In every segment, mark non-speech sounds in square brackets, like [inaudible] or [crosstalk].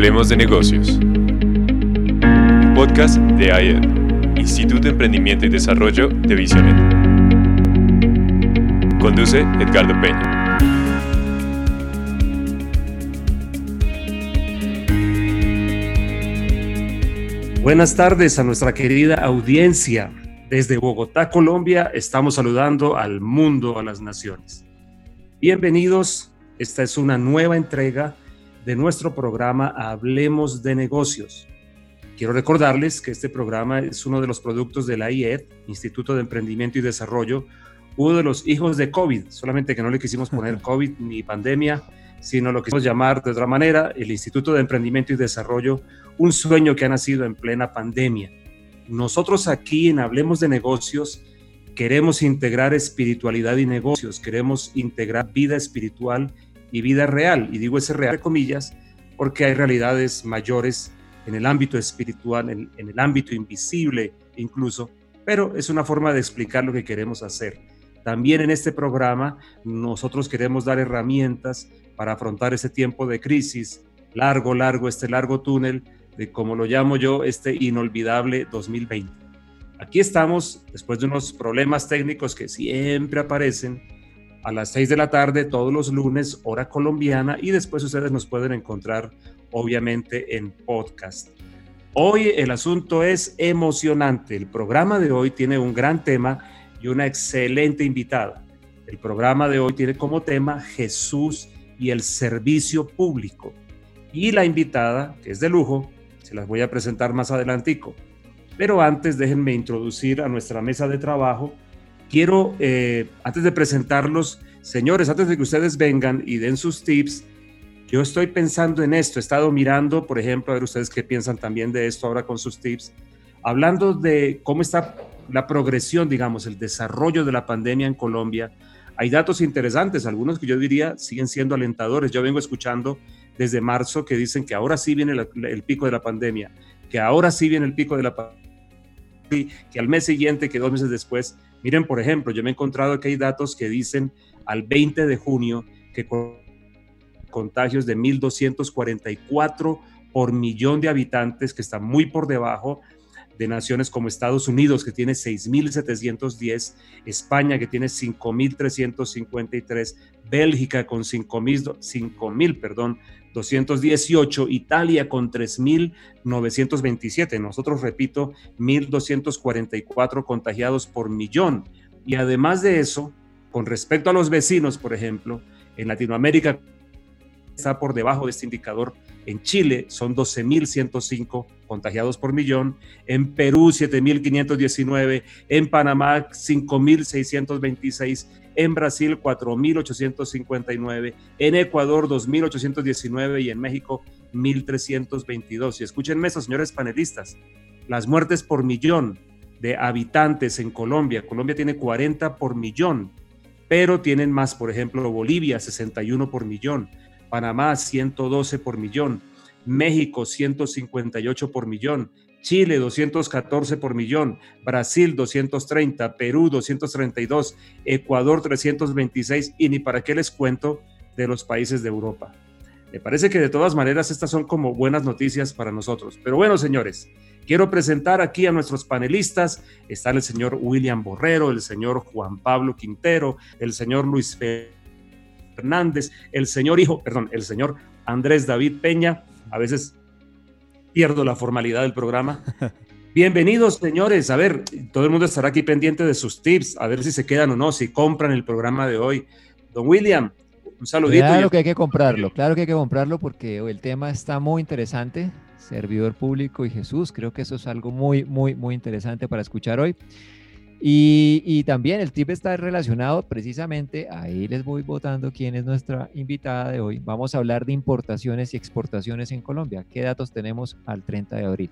Hablemos de negocios. Podcast de IED, Instituto de Emprendimiento y Desarrollo de Visionet. Conduce Edgardo Peña. Buenas tardes a nuestra querida audiencia. Desde Bogotá, Colombia, estamos saludando al mundo, a las naciones. Bienvenidos, esta es una nueva entrega de nuestro programa Hablemos de Negocios. Quiero recordarles que este programa es uno de los productos de la IED, Instituto de Emprendimiento y Desarrollo, uno de los hijos de COVID, solamente que no le quisimos poner [laughs] COVID ni pandemia, sino lo que quisimos llamar de otra manera el Instituto de Emprendimiento y Desarrollo, un sueño que ha nacido en plena pandemia. Nosotros aquí en Hablemos de Negocios queremos integrar espiritualidad y negocios, queremos integrar vida espiritual y vida real. Y digo ese real, comillas, porque hay realidades mayores en el ámbito espiritual, en, en, el ámbito invisible incluso, pero es una forma de explicar lo que queremos hacer. También en este programa nosotros queremos dar herramientas para afrontar ese tiempo de crisis, largo, largo, este largo túnel de, como lo llamo yo, este inolvidable 2020. Aquí estamos, después de unos problemas técnicos que siempre aparecen, a las 6 de la tarde todos los lunes, hora colombiana, y después ustedes nos pueden encontrar obviamente en podcast. Hoy el asunto es emocionante. El programa de hoy tiene un gran tema y una excelente invitada. El programa de hoy tiene como tema Jesús y el servicio público. Y la invitada, que es de lujo, se las voy a presentar más adelantico. Pero antes déjenme introducir a nuestra mesa de trabajo quiero, eh, antes de presentarlos, señores, antes de que ustedes vengan y den sus tips, yo estoy pensando en esto, he estado mirando, por ejemplo, a ver ustedes qué piensan también de esto ahora con sus tips, hablando de cómo está la progresión, digamos, el desarrollo de la pandemia en Colombia. Hay datos interesantes, algunos que yo diría siguen siendo alentadores. Yo vengo escuchando desde marzo que dicen que ahora sí viene el, el pico de la pandemia, que ahora sí viene el pico de la pandemia, que al mes siguiente, que dos meses después, Miren, por ejemplo, yo me he encontrado que hay datos que dicen al 20 de junio que contagios de 1.244 por millón de habitantes, que está muy por debajo de naciones como Estados Unidos, que tiene 6.710, España, que tiene 5.353, Bélgica con 5.000, perdón, 218, Italia con 3.927. Nosotros, repito, 1.244 contagiados por millón. Y además de eso, con respecto a los vecinos, por ejemplo, en Latinoamérica está por debajo de este indicador. En Chile son 12.105 contagiados por millón, en Perú 7.519, en Panamá 5.626, en Brasil 4.859, en Ecuador 2.819 y en México 1.322. Y escúchenme eso, señores panelistas, las muertes por millón de habitantes en Colombia. Colombia tiene 40 por millón, pero tienen más, por ejemplo, Bolivia 61 por millón, Panamá 112 por millón, México 158 por millón, Chile 214 por millón, Brasil 230, Perú 232, Ecuador 326 y ni para qué les cuento de los países de Europa. Me parece que de todas maneras estas son como buenas noticias para nosotros. Pero bueno, señores, quiero presentar aquí a nuestros panelistas. Está el señor William Borrero, el señor Juan Pablo Quintero, el señor Luis Fernández, el señor hijo, perdón, el señor Andrés David Peña. A veces pierdo la formalidad del programa. [laughs] Bienvenidos, señores. A ver, todo el mundo estará aquí pendiente de sus tips, a ver si se quedan o no, si compran el programa de hoy. Don William, un saludito. Claro que hay que comprarlo, claro que hay que comprarlo porque el tema está muy interesante. Servidor público y Jesús, creo que eso es algo muy, muy, muy interesante para escuchar hoy. Y, y, también el tip está relacionado precisamente, ahí les voy votando quién es nuestra invitada de hoy. Vamos a hablar de importaciones y exportaciones en Colombia. ¿Qué datos tenemos al 30 de abril?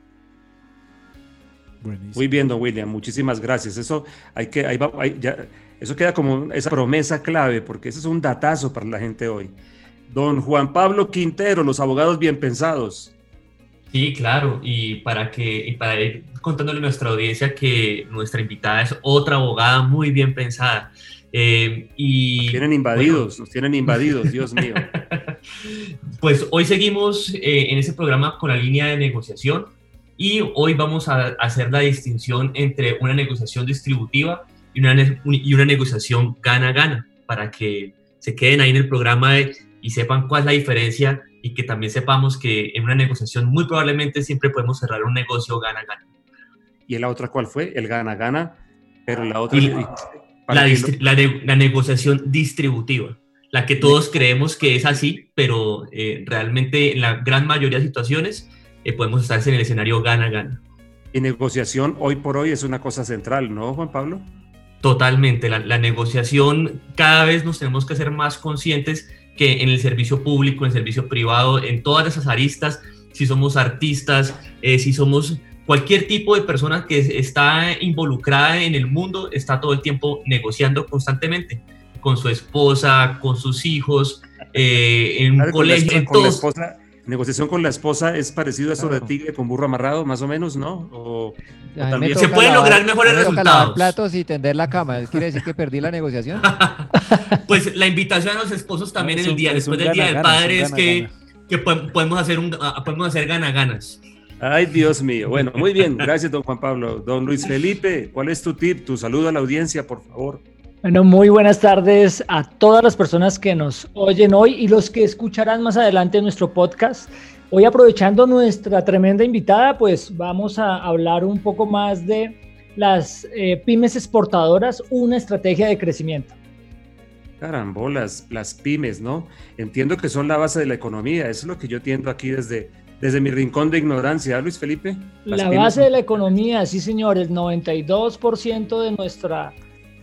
Buenísimo. Muy bien, don William, muchísimas gracias. Eso, hay que, ahí va, ahí ya, eso queda como esa promesa clave, porque eso es un datazo para la gente hoy. Don Juan Pablo Quintero, los abogados bien pensados. Sí, claro, y para que y para ir contándole a nuestra audiencia que nuestra invitada es otra abogada muy bien pensada. Eh, y, nos tienen invadidos, bueno, nos tienen invadidos, Dios mío. [laughs] pues hoy seguimos eh, en este programa con la línea de negociación y hoy vamos a hacer la distinción entre una negociación distributiva y una, y una negociación gana-gana para que se queden ahí en el programa y sepan cuál es la diferencia y que también sepamos que en una negociación muy probablemente siempre podemos cerrar un negocio gana-gana. ¿Y la otra cuál fue? El gana-gana, pero la otra... la, la, negociación distributiva, la que todos creemos que es así, pero eh, realmente en la gran mayoría de situaciones eh, podemos estar en el escenario gana-gana. Y negociación hoy por hoy es una cosa central, ¿no, Juan Pablo? Totalmente, la, la negociación cada vez nos tenemos que ser más conscientes que en el servicio público, en el servicio privado, en todas esas aristas, si somos artistas, eh, si somos cualquier tipo de persona que está involucrada en el mundo, está todo el tiempo negociando constantemente con su esposa, con sus hijos, eh, en un colegio, en todos negociación con la esposa es parecido a eso de tigre con burro amarrado, más o menos, ¿no? O, también... Se pueden lograr mejores resultados. lavar platos y tender la cama. ¿Quiere decir que perdí la negociación? [laughs] pues la invitación a los esposos también en el día, después del Día del Padre, es que, que podemos hacer un ah, podemos hacer gana-ganas. Ay, Dios mío. Bueno, muy bien. Gracias, don Juan Pablo. Don Luis Felipe, ¿cuál es tu tip? Tu saludo a la audiencia, por favor. Bueno, muy buenas tardes a todas las personas que nos oyen hoy y los que escucharán más adelante nuestro podcast. Hoy aprovechando nuestra tremenda invitada, pues vamos a hablar un poco más de las eh, pymes exportadoras, una estrategia de crecimiento. Carambolas, las pymes, ¿no? Entiendo que son la base de la economía, eso es lo que yo entiendo aquí desde, desde mi rincón de ignorancia, Luis Felipe. La base de la economía, sí señor, el 92% de nuestra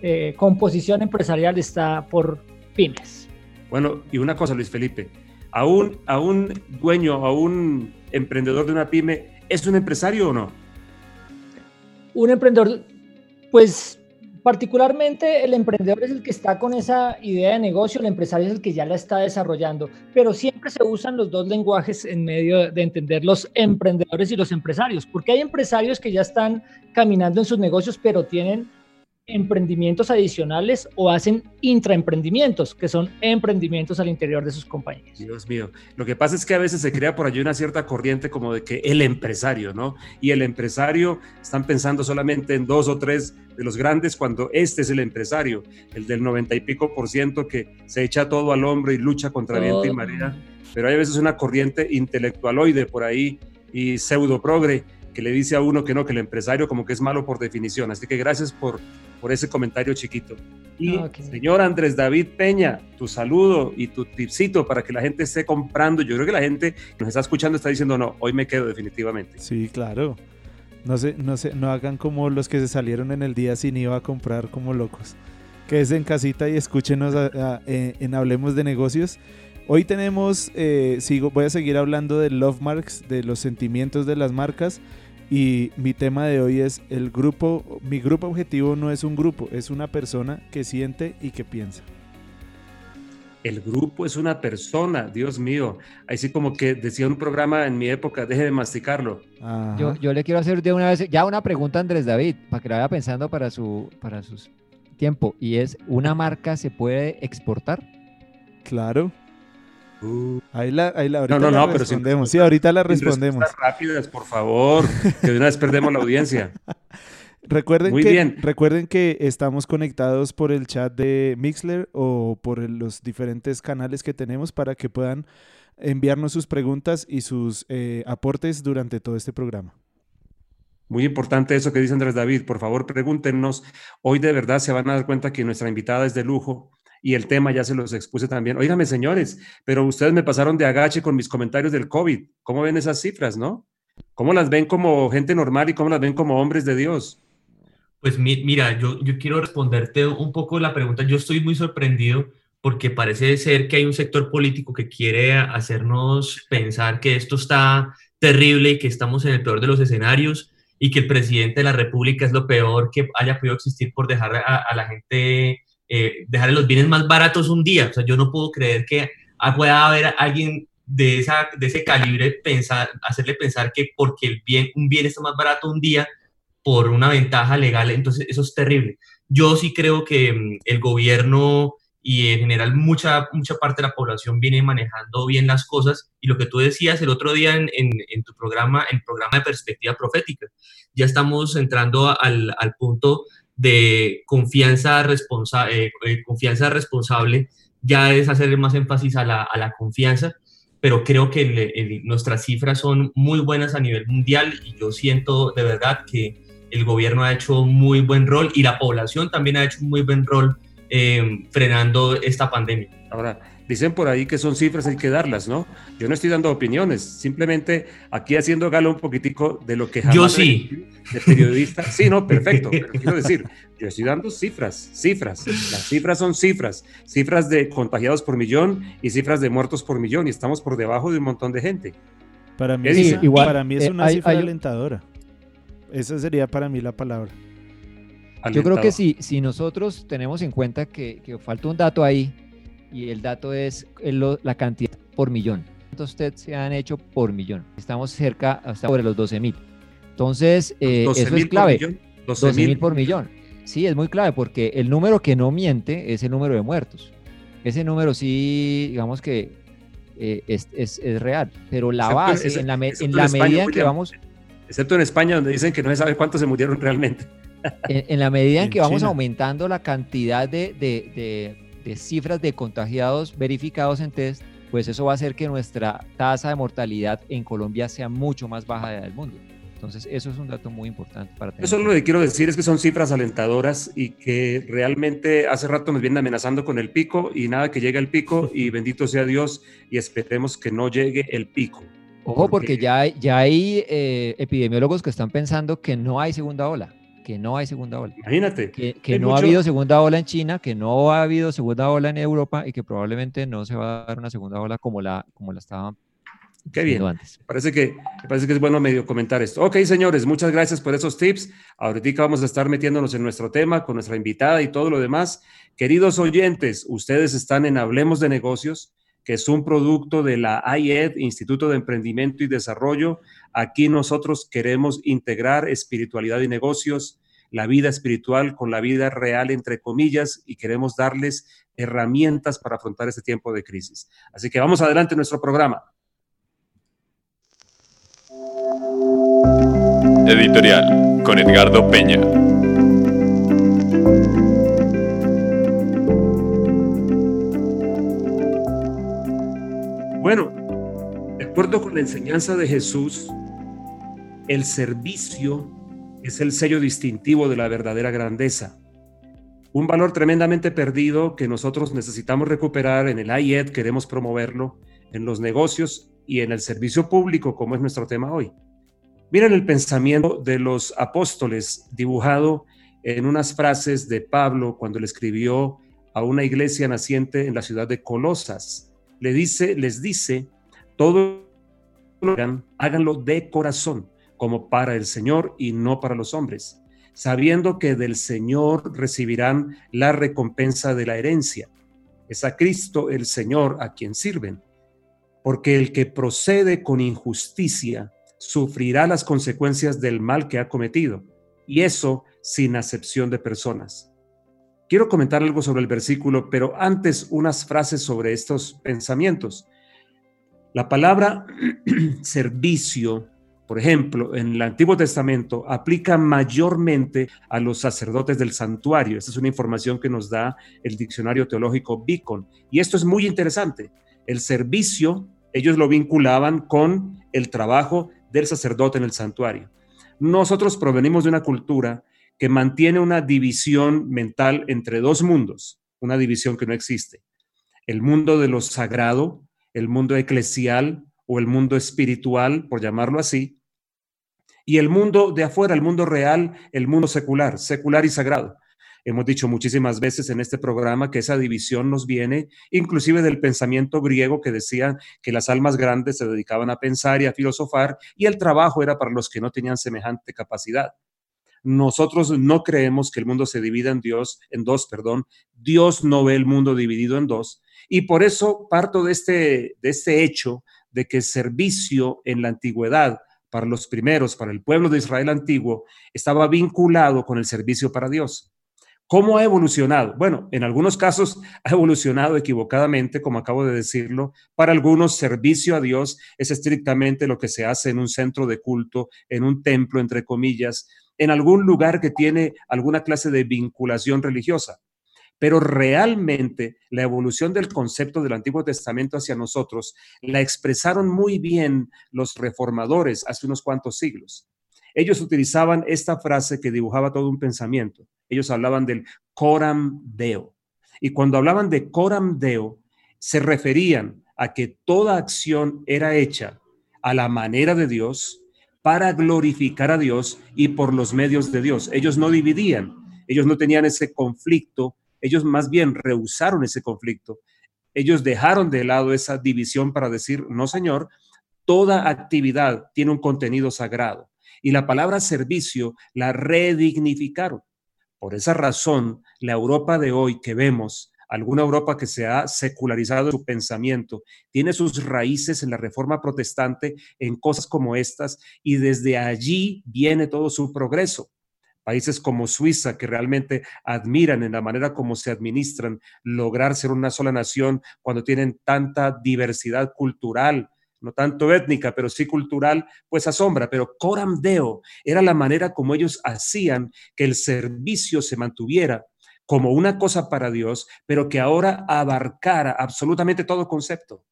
eh, composición empresarial está por pymes. Bueno, y una cosa, Luis Felipe, a un, a un dueño, a un emprendedor de una pyme, ¿es un empresario o no? Un emprendedor, pues particularmente el emprendedor es el que está con esa idea de negocio, el empresario es el que ya la está desarrollando, pero siempre se usan los dos lenguajes en medio de entender los emprendedores y los empresarios, porque hay empresarios que ya están caminando en sus negocios, pero tienen emprendimientos adicionales o hacen intraemprendimientos, que son emprendimientos al interior de sus compañías. Dios mío, lo que pasa es que a veces se crea por allí una cierta corriente como de que el empresario, ¿no? Y el empresario están pensando solamente en dos o tres de los grandes cuando este es el empresario, el del noventa y pico por ciento que se echa todo al hombro y lucha contra viento y marea. Pero hay a veces una corriente intelectualoide por ahí y pseudo progre que le dice a uno que no, que el empresario como que es malo por definición. Así que gracias por, por ese comentario chiquito. Y señor Andrés David Peña, tu saludo y tu tipcito para que la gente esté comprando. Yo creo que la gente que nos está escuchando está diciendo, no, hoy me quedo definitivamente. Sí, claro. No se, no se, no hagan como los que se salieron en el día sin IVA a comprar como locos. Quédense en casita y escúchenos eh, en Hablemos de Negocios. Hoy tenemos, eh, sigo, voy a seguir hablando de love marks, de los sentimientos de las marcas. Y mi tema de hoy es el grupo, mi grupo objetivo no es un grupo, es una persona que siente y que piensa. El grupo es una persona, Dios mío. Así como que decía un programa en mi época, deje de masticarlo. Yo, yo, le quiero hacer de una vez ya una pregunta a Andrés David, para que la vaya pensando para su, para su tiempo. Y es, ¿una marca se puede exportar? Claro. Uh. ahí la, ahí la, ahorita no, no, no, respondemos. sí, ahorita la respondemos. Rápidas, por favor, que de una vez perdemos la audiencia. [laughs] Recuerden Muy que, bien. recuerden que estamos conectados por el chat de Mixler o por los diferentes canales que tenemos para que puedan enviarnos sus preguntas y sus eh, aportes durante todo este programa. Muy importante eso que dice Andrés David. Por favor, pregúntenos. Hoy de verdad se van a dar cuenta que nuestra invitada es de lujo y el tema ya se los expuse también. Óigame, señores, pero ustedes me pasaron de agache con mis comentarios del COVID. ¿Cómo ven esas cifras, no? ¿Cómo las ven como gente normal y cómo las ven como hombres de Dios? Pues mira, yo, yo quiero responderte un poco la pregunta. Yo estoy muy sorprendido porque parece ser que hay un sector político que quiere hacernos pensar que esto está terrible y que estamos en el peor de los escenarios y que el presidente de la República es lo peor que haya podido existir por dejar a la gente eh, dejarle los bienes más baratos un día. O sea, yo no puedo creer que pueda haber alguien de, esa, de ese calibre pensar, hacerle pensar que porque el bien, un bien está más barato un día por una ventaja legal, entonces eso es terrible. Yo sí creo que mm, el gobierno y en general mucha, mucha parte de la población viene manejando bien las cosas. Y lo que tú decías el otro día en, en, tu programa, en programa de perspectiva profética, ya estamos entrando al, al punto de confianza, responsa eh, eh, confianza responsable, ya es hacer más énfasis a la, a la confianza, pero creo que nuestras cifras son muy buenas a nivel mundial y yo siento de verdad que el gobierno ha hecho muy buen rol y la población también ha hecho un muy buen rol eh, frenando esta pandemia. Ahora, dicen por ahí que son cifras, hay que darlas, ¿no? Yo no estoy dando opiniones, simplemente aquí haciendo galo un poquitico de lo que jamás Yo sí. De periodista. Sí, no, perfecto, pero quiero decir, yo estoy dando cifras, cifras. Las cifras son cifras, cifras de contagiados por millón y cifras de muertos por millón y estamos por debajo de un montón de gente. Para mí, es, igual, para mí es eh, una cifra alentadora. Esa sería para mí la palabra. Yo creo que si, si nosotros tenemos en cuenta que, falta un dato ahí, y el dato es la cantidad por millón. ¿Cuántos test se han hecho por millón? Estamos cerca, hasta sobre los 12 mil. Entonces, eh, eso es clave. 12 mil por millón. Sí, es muy clave porque el número que no miente es el número de muertos. Ese número sí, digamos que eh, es, es, es, real, pero la base, en la, en la medida en que vamos... Excepto en España, donde dicen que no se sabe cuántos se murieron realmente. En, la medida en, que vamos aumentando la cantidad de, cifras de contagiados verificados en test, pues eso va a hacer que nuestra tasa de mortalidad en Colombia sea mucho más baja del mundo. Entonces, eso es un dato muy importante para tener. Eso lo que quiero decir es que son cifras alentadoras y que realmente hace rato nos vienen amenazando con el pico y nada que llegue el pico y [laughs] bendito sea Dios y esperemos que no llegue el pico. Ojo, porque, ya hay, ya hay eh, epidemiólogos que están pensando que no hay segunda ola que no hay segunda ola. Imagínate. Que, no ha habido segunda ola en China, que no ha habido segunda ola en Europa y que probablemente no se va a dar una segunda ola como la, como la estaba Qué bien. Antes. Parece que, parece que es bueno medio comentar esto. Ok, señores, muchas gracias por esos tips. Ahorita vamos a estar metiéndonos en nuestro tema con nuestra invitada y todo lo demás. Queridos oyentes, ustedes están en Hablemos de Negocios que es un producto de la IED, Instituto de Emprendimiento y Desarrollo. Aquí nosotros queremos integrar espiritualidad y negocios, la vida espiritual con la vida real, entre comillas, y queremos darles herramientas para afrontar este tiempo de crisis. Así que vamos adelante en nuestro programa. Editorial con Edgardo Peña. Bueno, de acuerdo con la enseñanza de Jesús, el servicio es el sello distintivo de la verdadera grandeza. Un valor tremendamente perdido que nosotros necesitamos recuperar en el IED, queremos promoverlo en los negocios y en el servicio público, como es nuestro tema hoy. Miren el pensamiento de los apóstoles dibujado en unas frases de Pablo cuando le escribió a una iglesia naciente en la ciudad de Colosas le dice, les dice, todo lo hagan, háganlo de corazón, como para el Señor y no para los hombres, sabiendo que del Señor recibirán la recompensa de la herencia. Es a Cristo el Señor a quien sirven, porque el que procede con injusticia sufrirá las consecuencias del mal que ha cometido, y eso sin acepción de personas. Quiero comentar algo sobre el versículo, pero antes unas frases sobre estos pensamientos. La palabra [clears throat] servicio, por ejemplo, en el Antiguo Testamento aplica mayormente a los sacerdotes del santuario. Esta es una información que nos da el diccionario teológico Beacon. Y esto es muy interesante. El servicio, ellos lo vinculaban con el trabajo del sacerdote en el santuario. Nosotros provenimos de una cultura que mantiene una división mental entre dos mundos, una división que no existe. El mundo de lo sagrado, el mundo eclesial o el mundo espiritual, por llamarlo así, y el mundo de afuera, el mundo real, el mundo secular, secular y sagrado. Hemos dicho muchísimas veces en este programa que esa división nos viene inclusive del pensamiento griego que decía que las almas grandes se dedicaban a pensar y a filosofar y el trabajo era para los que no tenían semejante capacidad. Nosotros no creemos que el mundo se divida en Dios, en dos, perdón. Dios no ve el mundo dividido en dos. Y por eso parto de este, de este hecho de que servicio en la antigüedad para los primeros, para el pueblo de Israel antiguo, estaba vinculado con el servicio para Dios. ¿Cómo ha evolucionado? Bueno, en algunos casos ha evolucionado equivocadamente, como acabo de decirlo. Para algunos, servicio a Dios es estrictamente lo que se hace en un centro de culto, en un templo, entre comillas, en algún lugar que tiene alguna clase de vinculación religiosa. Pero realmente la evolución del concepto del Antiguo Testamento hacia nosotros la expresaron muy bien los reformadores hace unos cuantos siglos. Ellos utilizaban esta frase que dibujaba todo un pensamiento. Ellos hablaban del coram deo. Y cuando hablaban de coram deo, se referían a que toda acción era hecha a la manera de Dios, para glorificar a Dios y por los medios de Dios. Ellos no dividían, ellos no tenían ese conflicto, ellos más bien rehusaron ese conflicto. Ellos dejaron de lado esa división para decir, no, Señor, toda actividad tiene un contenido sagrado y la palabra servicio la redignificaron. Por esa razón, la Europa de hoy que vemos, alguna Europa que se ha secularizado su pensamiento, tiene sus raíces en la reforma protestante, en cosas como estas, y desde allí viene todo su progreso. Países como Suiza, que realmente admiran en la manera como se administran, lograr ser una sola nación cuando tienen tanta diversidad cultural, no tanto étnica, pero sí cultural, pues asombra. Pero coram deo era la manera como ellos hacían que el servicio se mantuviera como una cosa para Dios, pero que ahora abarcara absolutamente todo concepto.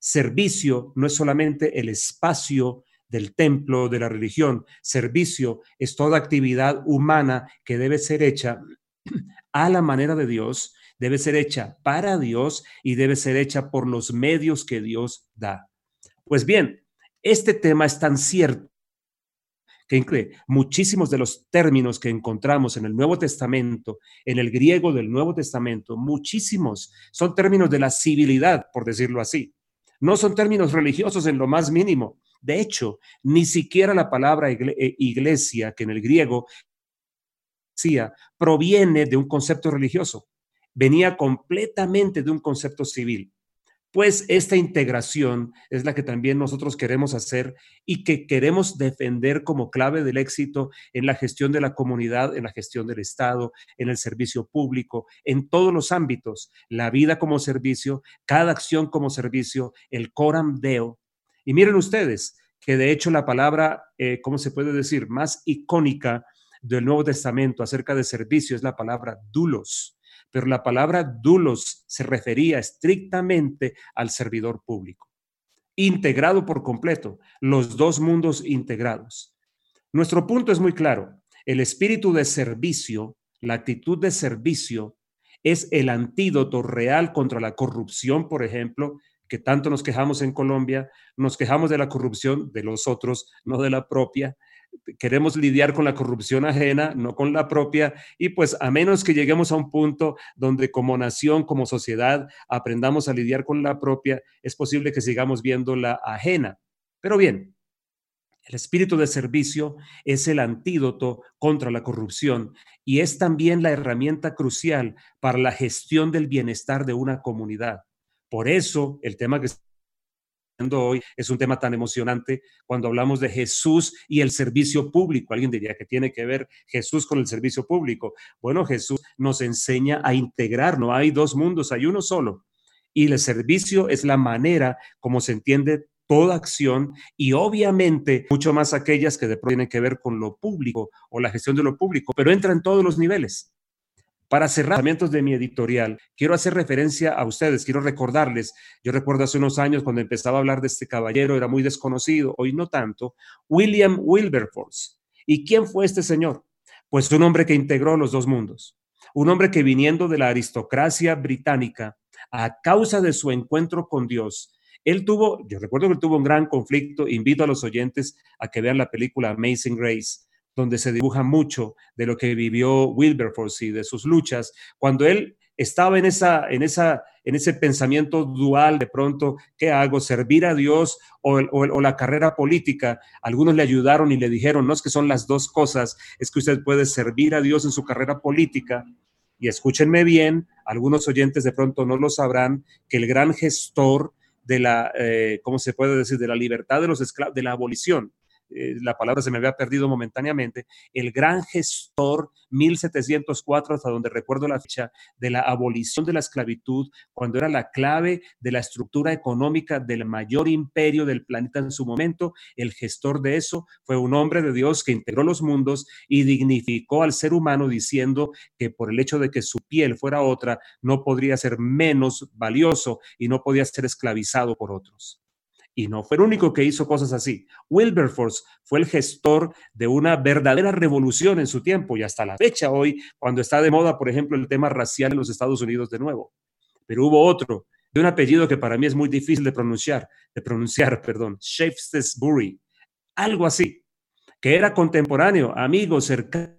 Servicio no es solamente el espacio del templo, de la religión. Servicio es toda actividad humana que debe ser hecha a la manera de Dios, debe ser hecha para Dios y debe ser hecha por los medios que Dios da. Pues bien, este tema es tan cierto que incluye muchísimos de los términos que encontramos en el Nuevo Testamento, en el griego del Nuevo Testamento, muchísimos son términos de la civilidad, por decirlo así. No son términos religiosos en lo más mínimo. De hecho, ni siquiera la palabra eh, iglesia, que en el griego decía, proviene de un concepto religioso. Venía completamente de un concepto civil. Pues esta integración es la que también nosotros queremos hacer y que queremos defender como clave del éxito en la gestión de la comunidad, en la gestión del Estado, en el servicio público, en todos los ámbitos, la vida como servicio, cada acción como servicio, el coram deo. Y miren ustedes que de hecho la palabra, eh, ¿cómo se puede decir?, más icónica del Nuevo Testamento acerca de servicio es la palabra dulos pero la palabra dulos se refería estrictamente al servidor público, integrado por completo, los dos mundos integrados. Nuestro punto es muy claro, el espíritu de servicio, la actitud de servicio, es el antídoto real contra la corrupción, por ejemplo, que tanto nos quejamos en Colombia, nos quejamos de la corrupción de los otros, no de la propia, queremos lidiar con la corrupción ajena, no con la propia, y pues a menos que lleguemos a un punto donde como nación, como sociedad, aprendamos a lidiar con la propia, es posible que sigamos viendo la ajena. Pero bien, el espíritu de servicio es el antídoto contra la corrupción y es también la herramienta crucial para la gestión del bienestar de una comunidad. Por eso, el tema que hoy es un tema tan emocionante cuando hablamos de Jesús y el servicio público. Alguien diría que tiene que ver Jesús con el servicio público. Bueno, Jesús nos enseña a integrar, no hay dos mundos, hay uno solo. Y el servicio es la manera como se entiende toda acción y obviamente mucho más aquellas que de pronto tienen que ver con lo público o la gestión de lo público, pero entra en todos los niveles. Para cerrar de mi editorial, quiero hacer referencia a ustedes, quiero recordarles, yo recuerdo hace unos años cuando empezaba a hablar de este caballero, era muy desconocido, hoy no tanto, William Wilberforce. ¿Y quién fue este señor? Pues un hombre que integró los dos mundos, un hombre que viniendo de la aristocracia británica, a causa de su encuentro con Dios, él tuvo, yo recuerdo que él tuvo un gran conflicto, invito a los oyentes a que vean la película Amazing Grace, donde se dibuja mucho de lo que vivió Wilberforce y de sus luchas, cuando él estaba en, esa, en, esa, en ese pensamiento dual de pronto, ¿qué hago? ¿Servir a Dios o, la carrera política? Algunos le ayudaron y le dijeron, no es que son las dos cosas, es que usted puede servir a Dios en su carrera política. Y escúchenme bien, algunos oyentes de pronto no lo sabrán, que el gran gestor de la, eh, ¿cómo se puede decir?, de la libertad de los esclavos, de la abolición, eh, la palabra se me había perdido momentáneamente, el gran gestor 1704, hasta donde recuerdo la fecha, de la abolición de la esclavitud, cuando era la clave de la estructura económica del mayor imperio del planeta en su momento, el gestor de eso fue un hombre de Dios que integró los mundos y dignificó al ser humano diciendo que por el hecho de que su piel fuera otra, no podría ser menos valioso y no podía ser esclavizado por otros y no fue el único que hizo cosas así. Wilberforce fue el gestor de una verdadera revolución en su tiempo y hasta la fecha hoy, cuando está de moda, por ejemplo, el tema racial en los Estados Unidos de nuevo. Pero hubo otro, de un apellido que para mí es muy difícil de pronunciar, de pronunciar, [laughs] perdón, Shaftesbury, algo así, que era contemporáneo, amigo, cercano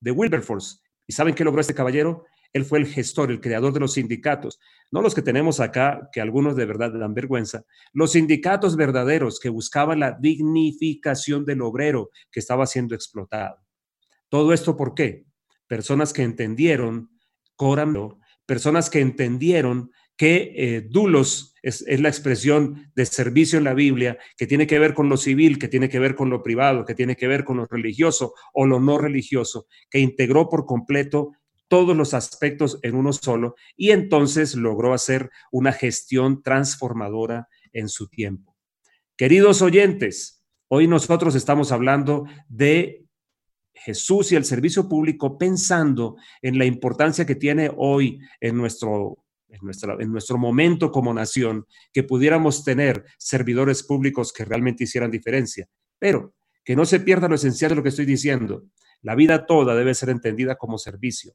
de Wilberforce. ¿Y saben qué logró este caballero? Él fue el gestor, el creador de los sindicatos, no los que tenemos acá, que algunos de verdad dan vergüenza, los sindicatos verdaderos que buscaban la dignificación del obrero que estaba siendo explotado. Todo esto por qué? Personas que entendieron, Coram, personas que entendieron que eh, dulos es, es, la expresión de servicio en la Biblia, que tiene que ver con lo civil, que tiene que ver con lo privado, que tiene que ver con lo religioso o lo no religioso, que integró por completo todos los aspectos en uno solo y entonces logró hacer una gestión transformadora en su tiempo. Queridos oyentes, hoy nosotros estamos hablando de Jesús y el servicio público pensando en la importancia que tiene hoy en nuestro, en, en nuestro momento como nación, que pudiéramos tener servidores públicos que realmente hicieran diferencia. Pero que no se pierda lo esencial de lo que estoy diciendo. La vida toda debe ser entendida como servicio.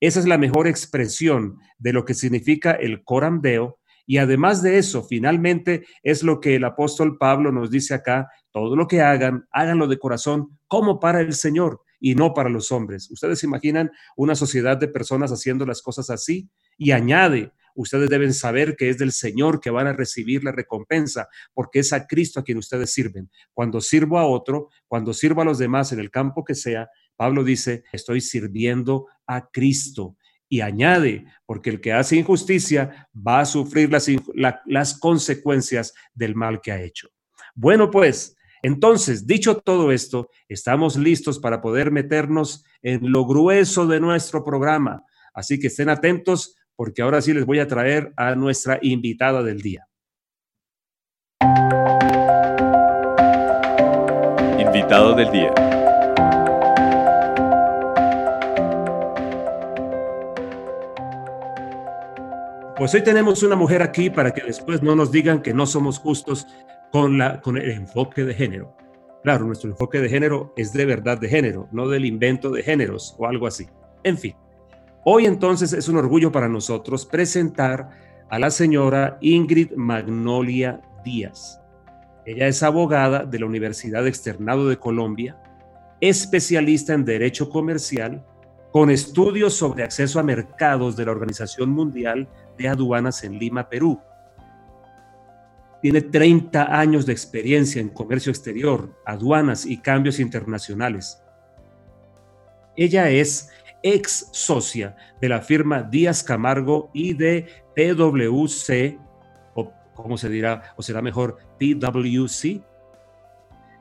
Esa es la mejor expresión de lo que significa el Coram Deo. Y además de eso, finalmente es lo que el apóstol Pablo nos dice acá, todo lo que hagan, háganlo de corazón como para el Señor y no para los hombres. ¿Ustedes imaginan una sociedad de personas haciendo las cosas así? Y añade, ustedes deben saber que es del Señor que van a recibir la recompensa, porque es a Cristo a quien ustedes sirven. Cuando sirvo a otro, cuando sirvo a los demás en el campo que sea, Pablo dice, estoy sirviendo a Cristo. Y añade, porque el que hace injusticia va a sufrir las, consecuencias del mal que ha hecho. Bueno, pues, entonces, dicho todo esto, estamos listos para poder meternos en lo grueso de nuestro programa. Así que estén atentos porque ahora sí les voy a traer a nuestra invitada del día. Invitado del día. Pues hoy tenemos una mujer aquí para que después no nos digan que no somos justos con, la, con el enfoque de género. Claro, nuestro enfoque de género es de verdad de género, no del invento de géneros o algo así. En fin, hoy entonces es un orgullo para nosotros presentar a la señora Ingrid Magnolia Díaz. Ella es abogada de la Universidad Externado de Colombia, especialista en Derecho Comercial, con estudios sobre acceso a mercados de la Organización Mundial de Aduanas en Lima, Perú. Tiene 30 años de experiencia en comercio exterior, aduanas y cambios internacionales. Ella es ex socia de la firma Díaz Camargo y de PwC, o cómo se dirá, o será mejor PwC.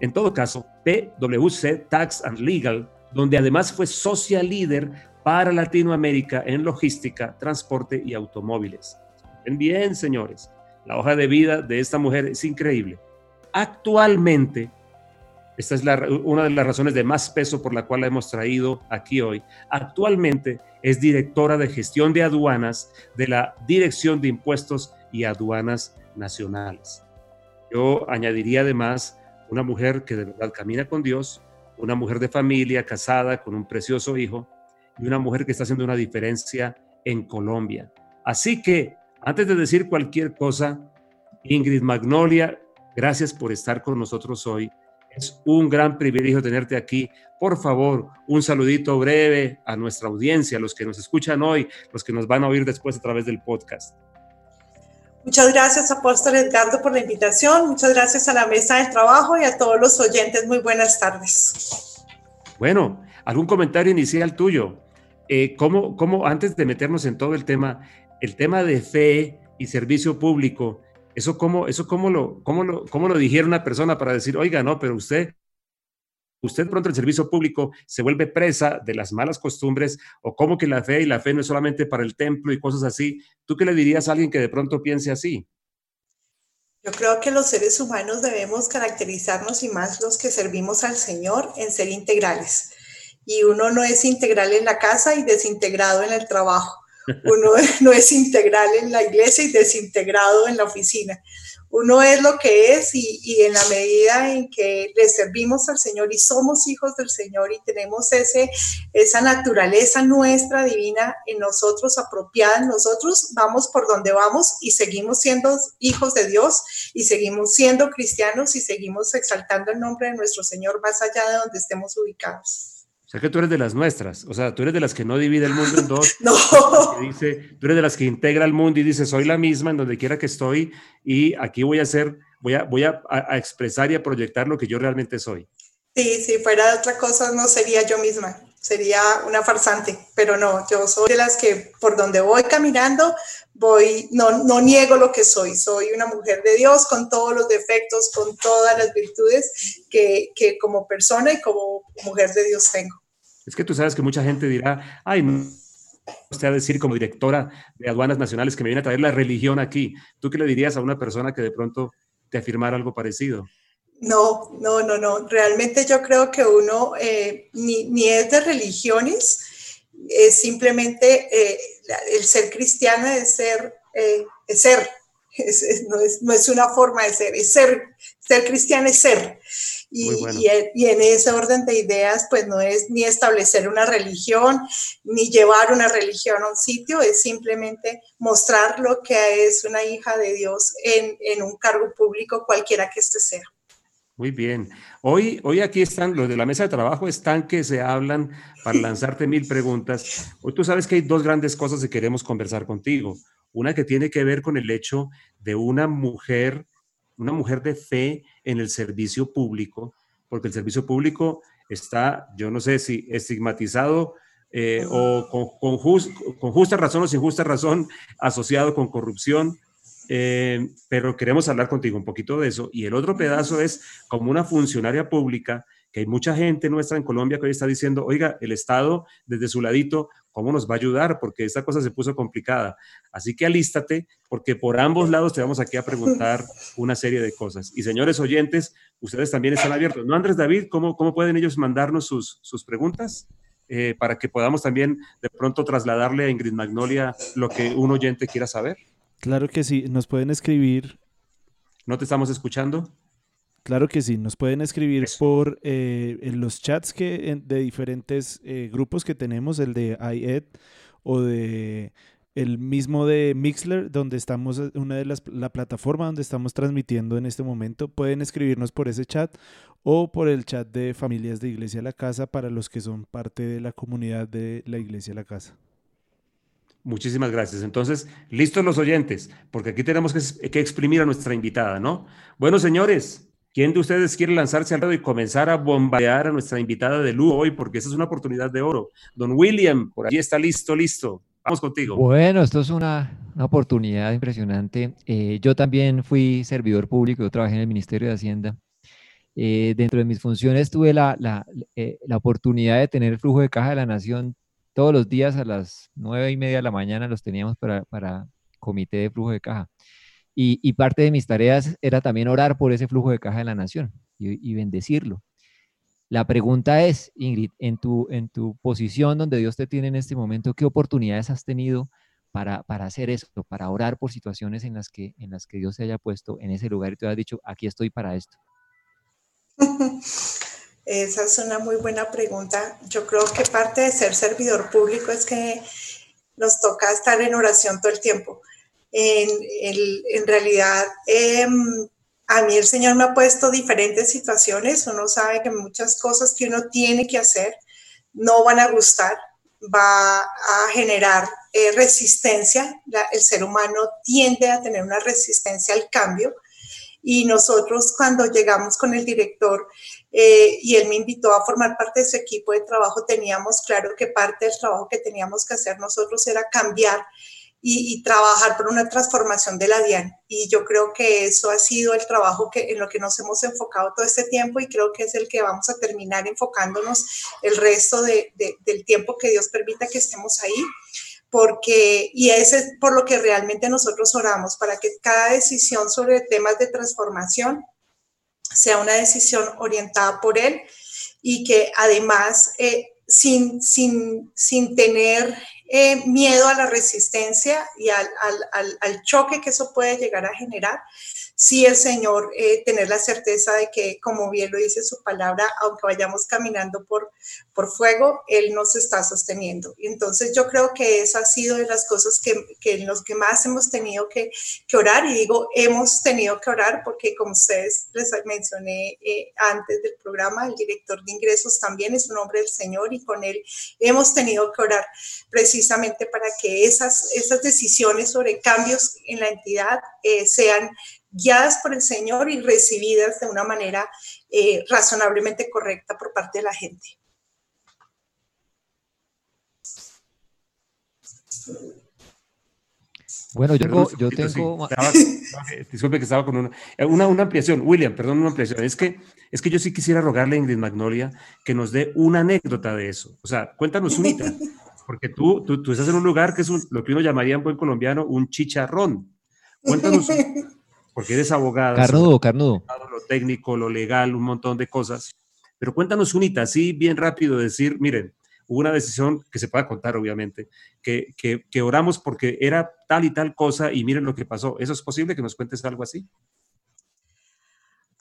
En todo caso, PwC Tax and Legal, donde además fue socia líder para Latinoamérica en logística, transporte y automóviles. Bien, señores, la hoja de vida de esta mujer es increíble. Actualmente, esta es una de las razones de más peso por la cual la hemos traído aquí hoy. Actualmente es directora de gestión de aduanas de la Dirección de Impuestos y Aduanas Nacionales. Yo añadiría además una mujer que de verdad camina con Dios, una mujer de familia, casada, con un precioso hijo, y una mujer que está haciendo una diferencia en Colombia. Así que, antes de decir cualquier cosa, Ingrid Magnolia, gracias por estar con nosotros hoy. Es un gran privilegio tenerte aquí. Por favor, un saludito breve a nuestra audiencia, a los que nos escuchan hoy, los que nos van a oír después a través del podcast. Muchas gracias, Apóstol Edgardo, por la invitación. Muchas gracias a la mesa del trabajo y a todos los oyentes. Muy buenas tardes. Bueno, algún comentario inicial tuyo. Eh, ¿cómo, antes de meternos en todo el tema, el tema de fe y servicio público, Eso cómo, eso cómo lo, cómo lo, cómo lo dijera una persona para decir, oiga, no, pero usted, usted pronto el servicio público se vuelve presa de las malas costumbres o cómo que la fe y la fe no es solamente para el templo y cosas así. ¿Tú qué le dirías a alguien que de pronto piense así? Yo creo que los seres humanos debemos caracterizarnos y más los que servimos al Señor en ser integrales. Y uno no es integral en la casa y desintegrado en el trabajo. Uno [laughs] no es integral en la iglesia y desintegrado en la oficina. Uno es lo que es y, en la medida en que le servimos al Señor y somos hijos del Señor y tenemos ese, esa naturaleza nuestra divina en nosotros, apropiada nosotros, vamos por donde vamos y seguimos siendo hijos de Dios y seguimos siendo cristianos y seguimos exaltando el nombre de nuestro Señor más allá de donde estemos ubicados sea que tú eres de las nuestras, o sea, tú eres de las que no divide el mundo en dos. [laughs] no. dice, tú eres de las que integra el mundo y dice, soy la misma en donde quiera que estoy y aquí voy a hacer, voy a, voy a, a expresar y a proyectar lo que yo realmente soy. Sí, si fuera otra cosa no sería yo misma, sería una farsante, pero no, yo soy de las que por donde voy caminando, voy, no, no niego lo que soy, soy una mujer de Dios con todos los defectos, con todas las virtudes que, que como persona y como mujer de Dios tengo. Es que tú sabes que mucha gente dirá, ay, no usted a decir como directora de aduanas nacionales que me viene a traer la religión aquí. ¿Tú qué le dirías a una persona que de pronto te afirmara algo parecido? No, no, no, no. Realmente yo creo que uno eh, ni, es de religiones, es simplemente eh, el ser cristiano es ser, eh, es ser. [laughs] no, es, no, es, una forma de ser, es ser, ser cristiano es ser. Y, y, en ese orden de ideas, pues no es ni establecer una religión, ni llevar una religión a un sitio, es simplemente mostrar lo que es una hija de Dios en, en un cargo público, cualquiera que este sea. Muy bien. Hoy, hoy aquí están, los de la mesa de trabajo están que se hablan para [laughs] lanzarte mil preguntas. Hoy tú sabes que hay dos grandes cosas que queremos conversar contigo. Una que tiene que ver con el hecho de una mujer una mujer de fe en el servicio público, porque el servicio público está, yo no sé si estigmatizado eh, o con, con, justa razón o sin justa razón asociado con corrupción, eh, pero queremos hablar contigo un poquito de eso. Y el otro pedazo es como una funcionaria pública, que hay mucha gente nuestra en Colombia que hoy está diciendo, oiga, el Estado desde su ladito ¿Cómo nos va a ayudar? Porque esta cosa se puso complicada. Así que alístate, porque por ambos lados te vamos aquí a preguntar [laughs] una serie de cosas. Y señores oyentes, ustedes también están abiertos. ¿No, Andrés David? ¿Cómo, cómo pueden ellos mandarnos sus, sus preguntas? Eh, para que podamos también de pronto trasladarle a Ingrid Magnolia lo que un oyente quiera saber. Claro que sí, nos pueden escribir. ¿No te estamos escuchando? Claro que sí, nos pueden escribir por eh, en los chats que, de diferentes eh, grupos que tenemos, el de IED o de el mismo de Mixler, donde estamos, eh, una de las, la plataforma donde estamos transmitiendo en este momento. Pueden escribirnos por ese chat o por el chat de Familias de Iglesia a la Casa para los que son parte de la comunidad de la Iglesia la Casa. Muchísimas gracias. Entonces, listos los oyentes, porque aquí tenemos que, que exprimir a nuestra invitada, ¿no? Bueno, señores, ¿Quién de ustedes quiere lanzarse al lado y comenzar a bombardear a nuestra invitada de lujo hoy? Porque esa es una oportunidad de oro. Don William, por ahí está listo, listo. Vamos contigo. Bueno, esto es una, oportunidad impresionante. Eh, yo también fui servidor público, yo trabajé en el Ministerio de Hacienda. Eh, dentro de mis funciones tuve la, eh, la, oportunidad de tener el flujo de caja de la Nación todos los días a las nueve y media de la mañana, los teníamos para, para comité de flujo de caja. Y, parte de mis tareas era también orar por ese flujo de caja de la nación y, bendecirlo. La pregunta es, Ingrid, en tu, en tu posición donde Dios te tiene en este momento, ¿qué oportunidades has tenido para, para hacer eso, para orar por situaciones en las, que, en las que Dios te haya puesto en ese lugar y te haya dicho, aquí estoy para esto? [laughs] Esa es una muy buena pregunta. Yo creo que parte de ser servidor público es que nos toca estar en oración todo el tiempo en, en realidad em, a mí el Señor me ha puesto diferentes situaciones. Uno sabe que muchas cosas que uno tiene que hacer no van a gustar, va a generar eh, resistencia. el ser humano tiende a tener una resistencia al cambio. Y nosotros cuando llegamos con el director eh, y él me invitó a formar parte de su equipo de trabajo, teníamos claro que parte del trabajo que teníamos que hacer nosotros era cambiar y, trabajar por una transformación de la DIAN. Y yo creo que eso ha sido el trabajo que, en lo que nos hemos enfocado todo este tiempo y creo que es el que vamos a terminar enfocándonos el resto de, del tiempo que Dios permita que estemos ahí. Porque, y ese es por lo que realmente nosotros oramos, para que cada decisión sobre temas de transformación sea una decisión orientada por Él y que además eh, sin, sin, sin tener eh, miedo a la resistencia y al, al, al, choque que eso puede llegar a generar, sí el Señor eh, tener la certeza de que, como bien lo dice su palabra, aunque vayamos caminando por, por fuego, Él nos está sosteniendo. Entonces yo creo que esa ha sido de las cosas que, que en los que más hemos tenido que, que, orar. Y digo, hemos tenido que orar porque, como ustedes les mencioné eh, antes del programa, el director de ingresos también es un hombre del Señor y con Él hemos tenido que orar precisamente para que esas, esas decisiones sobre cambios en la entidad eh, sean guiadas por el Señor y recibidas de una manera eh, razonablemente correcta por parte de la gente. Bueno, yo, yo tengo... disculpe que estaba con una, una, una, ampliación. William, perdón, una ampliación. Es que, es que yo sí quisiera rogarle a Ingrid Magnolia que nos dé una anécdota de eso. O sea, cuéntanos unita, [laughs] porque tú, tú, tú estás en un lugar que es lo que uno llamaría en buen colombiano un chicharrón. Cuéntanos [laughs] porque eres abogada. Carnudo, carnudo. Lo técnico, lo legal, un montón de cosas. Pero cuéntanos unita, así bien rápido, decir, miren, hubo una decisión que se pueda contar, obviamente, que, que, oramos porque era tal y tal cosa y miren lo que pasó. ¿Eso es posible que nos cuentes algo así?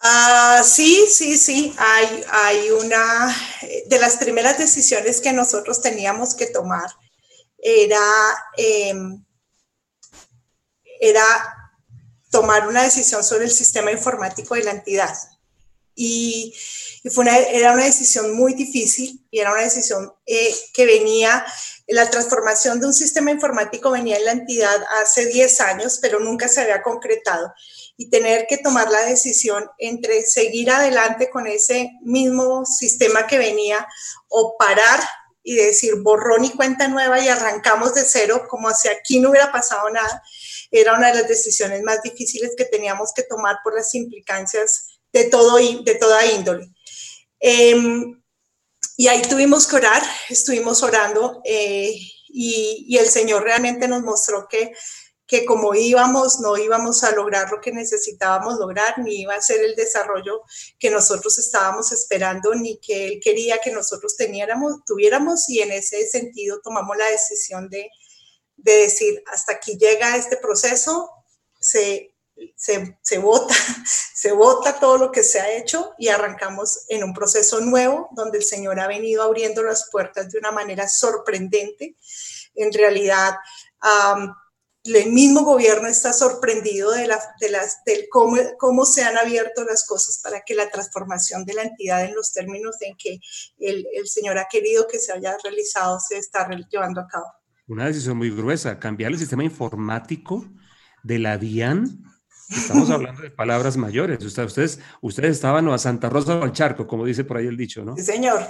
Uh, sí, sí, sí. Hay, una de las primeras decisiones que nosotros teníamos que tomar era, eh, era tomar una decisión sobre el sistema informático de la entidad. Y, fue una, era una decisión muy difícil y era una decisión eh, que venía, la transformación de un sistema informático venía en la entidad hace 10 años, pero nunca se había concretado. Y tener que tomar la decisión entre seguir adelante con ese mismo sistema que venía o parar y decir borrón y cuenta nueva y arrancamos de cero como si aquí no hubiera pasado nada era una de las decisiones más difíciles que teníamos que tomar por las implicancias de, todo, de toda índole. Em, y ahí tuvimos que orar, estuvimos orando eh, y, y, el Señor realmente nos mostró que, que como íbamos, no íbamos a lograr lo que necesitábamos lograr, ni iba a ser el desarrollo que nosotros estábamos esperando, ni que Él quería que nosotros teniéramos, tuviéramos, y en ese sentido tomamos la decisión de, de decir, hasta aquí llega este proceso, se, se, se vota, [laughs] se vota todo lo que se ha hecho y arrancamos en un proceso nuevo donde el Señor ha venido abriendo las puertas de una manera sorprendente. En realidad, el mismo gobierno está sorprendido de, la, de las, del cómo, cómo se han abierto las cosas para que la transformación de la entidad en los términos en que el, el Señor ha querido que se haya realizado se está llevando a cabo una decisión muy gruesa, cambiar el sistema informático de la DIAN. Estamos hablando de palabras mayores. Ustedes, ustedes estaban a Santa Rosa o al charco, como dice por ahí el dicho, ¿no? Sí, señor.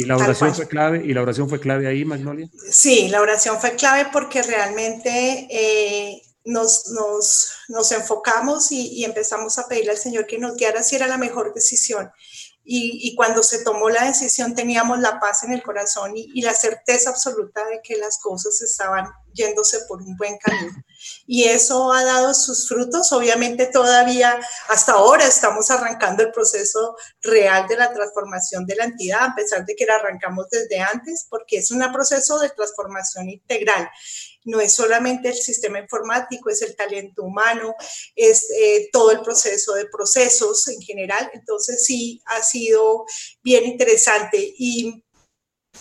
¿Y la oración fue clave? ¿Y la oración fue clave ahí, Magnolia? Sí, la oración fue clave porque realmente eh, nos, nos, nos, enfocamos y, y, empezamos a pedirle al Señor que nos guiara si era la mejor decisión. Y, cuando se tomó la decisión teníamos la paz en el corazón y, la certeza absoluta de que las cosas estaban yéndose por un buen camino. Y eso ha dado sus frutos. Obviamente todavía hasta ahora estamos arrancando el proceso real de la transformación de la entidad, a pesar de que la arrancamos desde antes, porque es un proceso de transformación integral no es solamente el sistema informático, es el talento humano, es eh, todo el proceso de procesos en general. Entonces sí ha sido bien interesante y,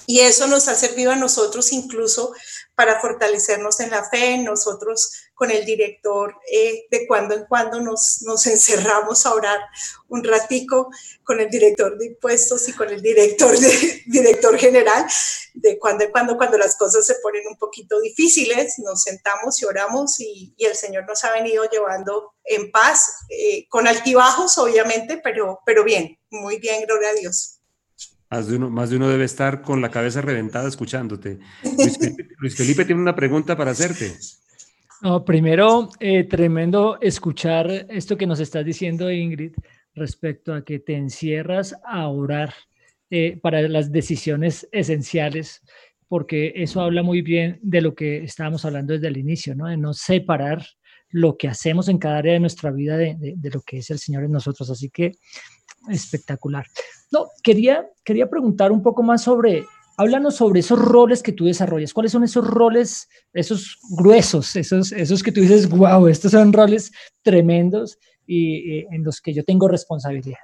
y eso nos ha servido a nosotros incluso para fortalecernos en la fe, nosotros con el director eh, de cuando en cuando nos, nos encerramos a orar un ratico con el director de impuestos y con el director, de, [laughs] director general, de cuando en cuando cuando las cosas se ponen un poquito difíciles, nos sentamos y oramos y, y el Señor nos ha venido llevando en paz, eh, con altibajos obviamente, pero, pero bien, muy bien, gloria a Dios. Más de, uno, más de uno debe estar con la cabeza reventada escuchándote. Luis Felipe, tiene una pregunta para hacerte. No, primero, eh, tremendo escuchar esto que nos estás diciendo, Ingrid, respecto a que te encierras a orar eh, para las decisiones esenciales, porque eso habla muy bien de lo que estábamos hablando desde el inicio, ¿no? De no separar lo que hacemos en cada área de nuestra vida de lo que es el Señor en nosotros. Así que espectacular. No, quería, quería preguntar un poco más sobre háblanos sobre esos roles que tú desarrollas. ¿Cuáles son esos roles, esos gruesos, esos, esos que tú dices, wow, estos son roles tremendos y, en los que yo tengo responsabilidad?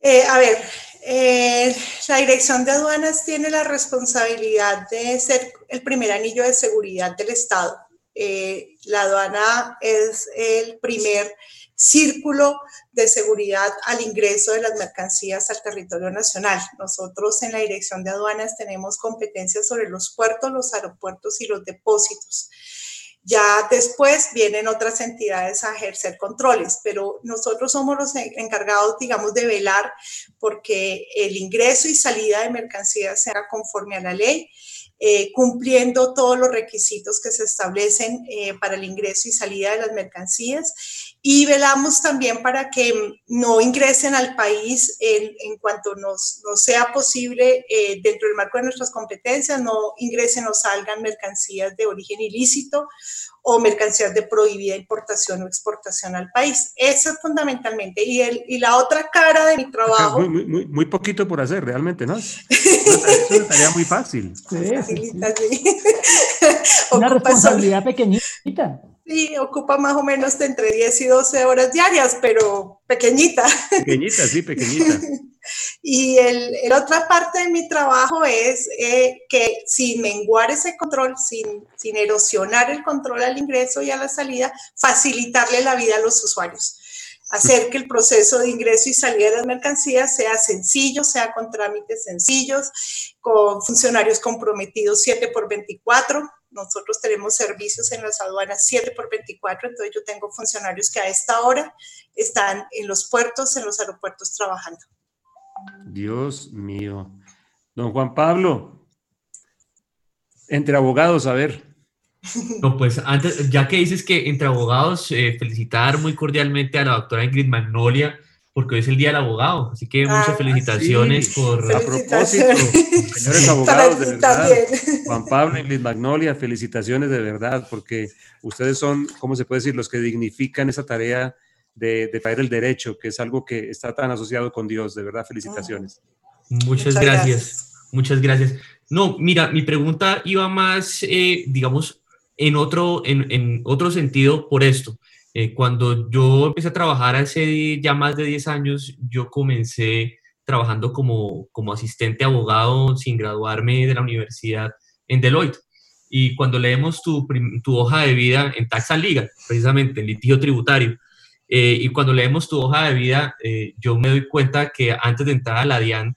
Eh, a ver, eh, la Dirección de Aduanas tiene la responsabilidad de ser el primer anillo de seguridad del Estado. Eh, la aduana es el primer círculo de seguridad al ingreso de las mercancías al territorio nacional. Nosotros en la Dirección de Aduanas tenemos competencias sobre los puertos, los aeropuertos y los depósitos. Ya después vienen otras entidades a ejercer controles, pero nosotros somos los encargados, digamos, de velar porque el ingreso y salida de mercancías sea conforme a la ley eh, cumpliendo todos los requisitos que se establecen eh, para el ingreso y salida de las mercancías. Y velamos también para que no ingresen al país en, cuanto nos, sea posible, eh, dentro del marco de nuestras competencias, no ingresen o salgan mercancías de origen ilícito o mercancías de prohibida importación o exportación al país. Eso es fundamentalmente. Y, el, y la otra cara de mi trabajo... Muy, muy, muy poquito por hacer, realmente, ¿no? [laughs] Eso estaría muy fácil. Sí, [laughs] Una responsabilidad pequeñita. Sí, ocupa más o menos de entre 10 y 12 horas diarias, pero pequeñita. Pequeñita, sí, pequeñita. [laughs] y el, otra parte de mi trabajo es eh, que sin menguar ese control, sin, sin erosionar el control al ingreso y a la salida, facilitarle la vida a los usuarios hacer que el proceso de ingreso y salida de las mercancías sea sencillo, sea con trámites sencillos, con funcionarios comprometidos 7 por 24, nosotros tenemos servicios en las aduanas 7 por 24, entonces yo tengo funcionarios que a esta hora están en los puertos, en los aeropuertos trabajando. Dios mío. Don Juan Pablo, entre abogados, a ver. No, pues antes, ya que dices que entre abogados, eh, felicitar muy cordialmente a la doctora Ingrid Magnolia porque hoy es el Día del Abogado, así que muchas ah, felicitaciones por... A propósito, señores abogados, de verdad, Juan Pablo y Liz Magnolia, felicitaciones de verdad, porque ustedes son, ¿cómo se puede decir?, los que dignifican esa tarea de, traer el derecho, que es algo que está tan asociado con Dios, de verdad, felicitaciones. Muchas, gracias. muchas gracias. No, mira, mi pregunta iba más, eh, digamos, en otro, en, en otro sentido por esto. Eh, cuando yo empecé a trabajar hace ya más de 10 años, yo comencé trabajando como, como asistente abogado sin graduarme de la universidad en Deloitte. Y cuando leemos tu, tu hoja de vida en Tax and Legal, precisamente en litigio tributario, eh, y cuando leemos tu hoja de vida, eh, yo me doy cuenta que antes de entrar a la DIAN,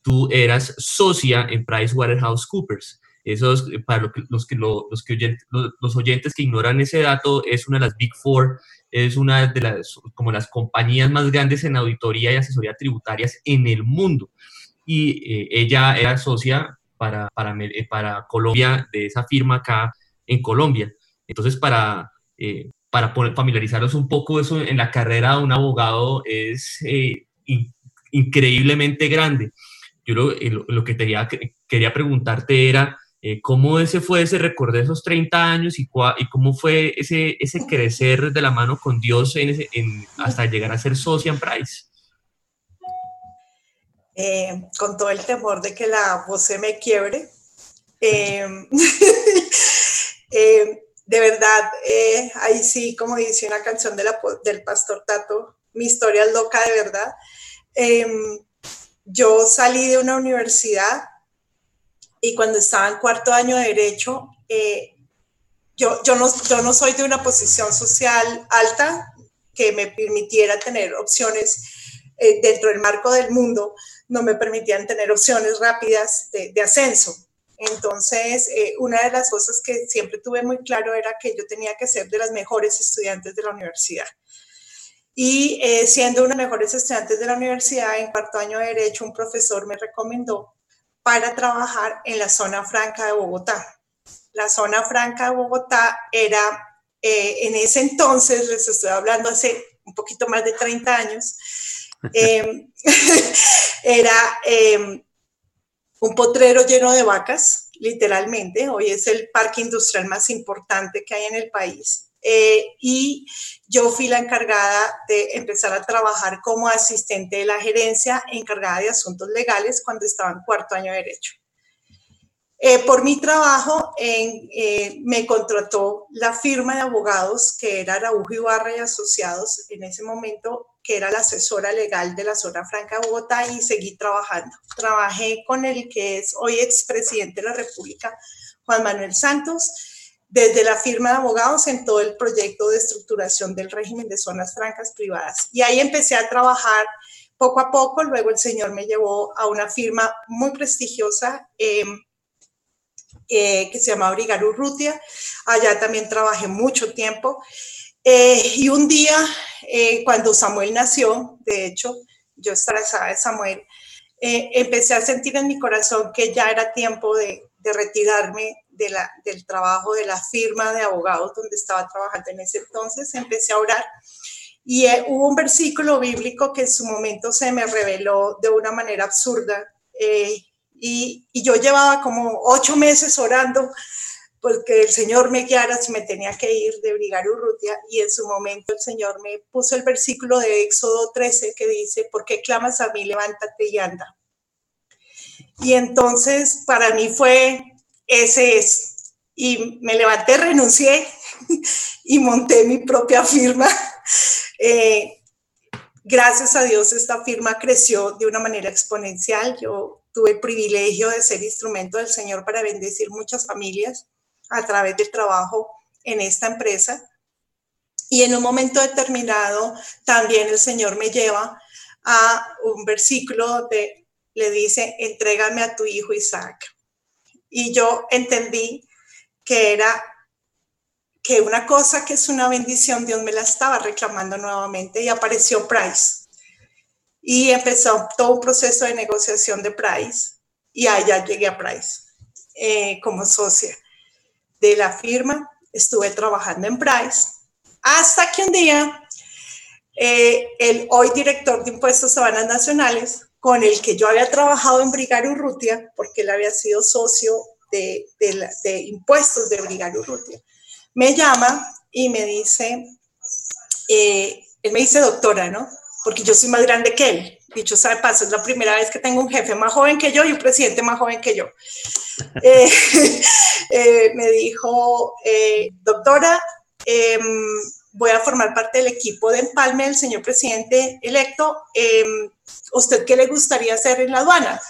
tú eras socia en PricewaterhouseCoopers. Esos, eh, para los, que, los, que oyentes, los, oyentes que ignoran ese dato, es una de las Big Four, es una de las, como las compañías más grandes en auditoría y asesoría tributarias en el mundo. Y eh, ella era socia para, para, eh, para, Colombia de esa firma acá en Colombia. Entonces, para, para familiarizaros un poco eso en la carrera de un abogado es increíblemente grande. Yo lo, lo que quería, quería preguntarte era, eh, ¿Cómo ese fue ese recorrido de esos 30 años y, y cómo fue ese, ese crecer de la mano con Dios en hasta llegar a ser socia en Price? Eh, con todo el temor de que la voz se me quiebre. [laughs] [laughs] De verdad, eh, ahí sí, como dice una canción de la, del pastor Tato, mi historia es loca de verdad. Em, yo salí de una universidad y cuando estaba en cuarto año de derecho, eh, yo, yo, no, yo no soy de una posición social alta que me permitiera tener opciones eh, dentro del marco del mundo, no me permitían tener opciones rápidas de ascenso. Entonces, eh, una de las cosas que siempre tuve muy claro era que yo tenía que ser de las mejores estudiantes de la universidad. Y siendo una de las mejores estudiantes de la universidad, en cuarto año de Derecho, un profesor me recomendó para trabajar en la zona franca de Bogotá. la zona franca de Bogotá era, eh, en ese entonces, les estoy hablando hace un poquito más de 30 años, [laughs] em, [laughs] era em, un potrero lleno de vacas, literalmente. Hoy es el parque industrial más importante que hay en el país. Eh, y yo fui la encargada de empezar a trabajar como asistente de la gerencia encargada de asuntos legales cuando estaba en cuarto año de derecho. Eh, por mi trabajo eh, me contrató la firma de abogados que era Araujo Ibarra y Asociados en ese momento, que era la asesora legal de la zona franca de Bogotá y seguí trabajando. Trabajé con el que es hoy expresidente de la República, Juan Manuel Santos, desde la firma de abogados en todo el proyecto de estructuración del régimen de zonas francas privadas. Y ahí empecé a trabajar poco a poco, luego el señor me llevó a una firma muy prestigiosa. Eh, eh, que se llama Brigar Urrutia. Allá también trabajé mucho tiempo. Eh, y un día, eh, cuando Samuel nació, de hecho, yo estaba de Samuel, empecé a sentir en mi corazón que ya era tiempo de, retirarme del trabajo de la firma de abogados donde estaba trabajando en ese entonces. Empecé a orar y hubo un versículo bíblico que en su momento se me reveló de una manera absurda y, yo llevaba como ocho meses orando porque el Señor me guiara si me tenía que ir de Brigar Urrutia y en su momento el Señor me puso el versículo de Éxodo 13 que dice, ¿por qué clamas a mí? Levántate y anda. Y entonces para mí fue, ese es. Y me levanté, renuncié [laughs] y monté mi propia firma. [laughs] Eh, gracias a Dios esta firma creció de una manera exponencial. Yo tuve el privilegio de ser instrumento del Señor para bendecir muchas familias a través del trabajo en esta empresa. Y en un momento determinado también el Señor me lleva a un versículo donde le dice, entrégame a tu hijo Isaac. Y yo entendí que era que una cosa que es una bendición, Dios me la estaba reclamando nuevamente y apareció Price y empezó todo un proceso de negociación de Price y allá llegué a Price eh, como socia de la firma. Estuve trabajando en Price hasta que un día eh, el hoy director de impuestos sabanas nacionales, con el que yo había trabajado en Brigario Urrutia, porque él había sido socio de, de impuestos de Brigario Urrutia, me llama y me dice, eh, él me dice doctora, ¿no? porque yo soy más grande que él. Dicho sea de paso, es la primera vez que tengo un jefe más joven que yo y un presidente más joven que yo. [laughs] Eh, [laughs] eh, me dijo, eh, doctora, em, voy a formar parte del equipo de empalme del señor presidente electo. Em, ¿Usted qué le gustaría hacer en la aduana?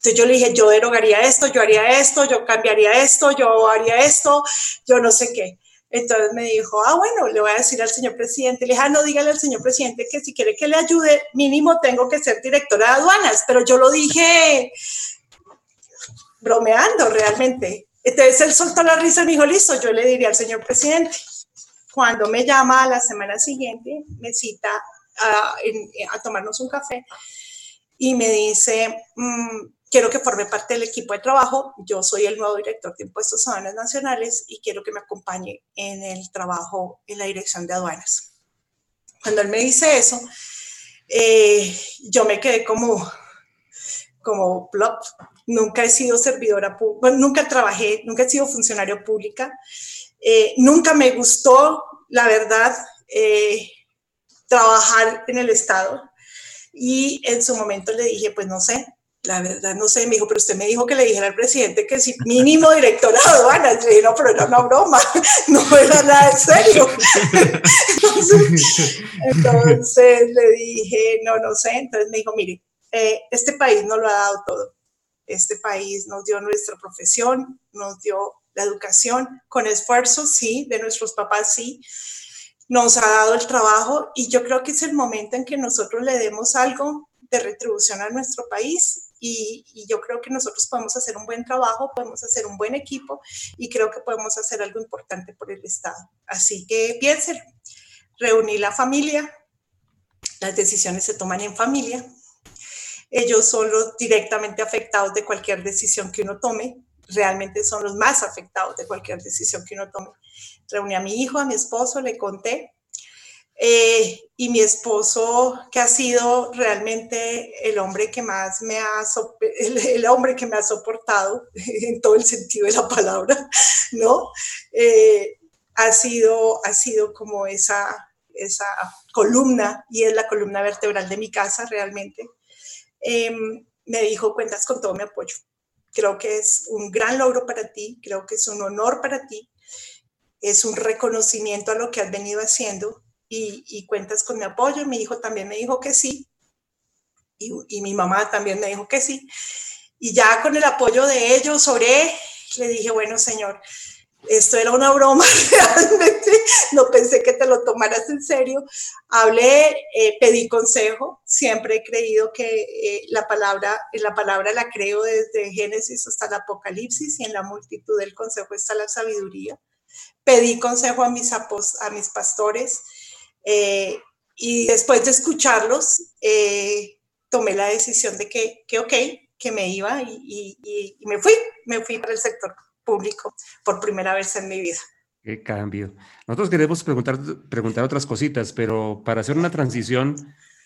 Entonces yo le dije, yo derogaría esto, yo haría esto, yo cambiaría esto, yo haría esto, yo no sé qué. Entonces me dijo, ah, bueno, le voy a decir al señor presidente. Le dije, ah, no, dígale al señor presidente que si quiere que le ayude, mínimo tengo que ser directora de aduanas. Pero yo lo dije bromeando realmente. Entonces él soltó la risa y me dijo, listo, yo le diría al señor presidente. Cuando me llama a la semana siguiente, me cita a, a tomarnos un café y me dice, mmm, quiero que forme parte del equipo de trabajo. Yo soy el nuevo director de impuestos aduanas nacionales y quiero que me acompañe en el trabajo en la dirección de aduanas. Cuando él me dice eso, eh, yo me quedé como, como plop. Nunca he sido servidora pública, nunca trabajé, nunca he sido funcionario pública. Eh, nunca me gustó, la verdad, eh, trabajar en el Estado. Y en su momento le dije, pues no sé, la verdad no sé, me dijo, pero usted me dijo que le dijera al presidente que si mínimo director de le dije, no, pero era una broma, [laughs] no era nada en serio. [laughs] Entonces, le dije, no, no sé, entonces me dijo, mire, eh, este país no lo ha dado todo, este país nos dio nuestra profesión, nos dio la educación, con esfuerzo, sí, de nuestros papás, sí, nos ha dado el trabajo y yo creo que es el momento en que nosotros le demos algo de retribución a nuestro país y, yo creo que nosotros podemos hacer un buen trabajo, podemos hacer un buen equipo y creo que podemos hacer algo importante por el Estado. Así que piensen, reunir la familia, las decisiones se toman en familia, ellos son los directamente afectados de cualquier decisión que uno tome, realmente son los más afectados de cualquier decisión que uno tome. Reuní a mi hijo, a mi esposo, le conté. Eh, y mi esposo, que ha sido realmente el hombre que más me ha, el, hombre que me ha soportado [laughs] en todo el sentido de la palabra, [laughs] ¿no? Eh, ha, sido, ha sido como esa, esa columna, y es la columna vertebral de mi casa realmente. Em, me dijo, cuentas con todo mi apoyo. Creo que es un gran logro para ti, creo que es un honor para ti, es un reconocimiento a lo que has venido haciendo y, cuentas con mi apoyo. Mi hijo también me dijo que sí y, y, mi mamá también me dijo que sí. Y ya con el apoyo de ellos oré, le dije, bueno, Señor, esto era una broma [laughs] realmente, no pensé que te lo tomaras en serio. Hablé, eh, pedí consejo, siempre he creído que eh, la, palabra, la palabra la creo desde Génesis hasta el Apocalipsis y en la multitud del consejo está la sabiduría. Pedí consejo a mis, a mis pastores eh, y después de escucharlos, tomé la decisión de que, que ok, que me iba y me fui, me fui para el sector público por primera vez en mi vida. Qué cambio. Nosotros queremos preguntar, preguntar otras cositas, pero para hacer una transición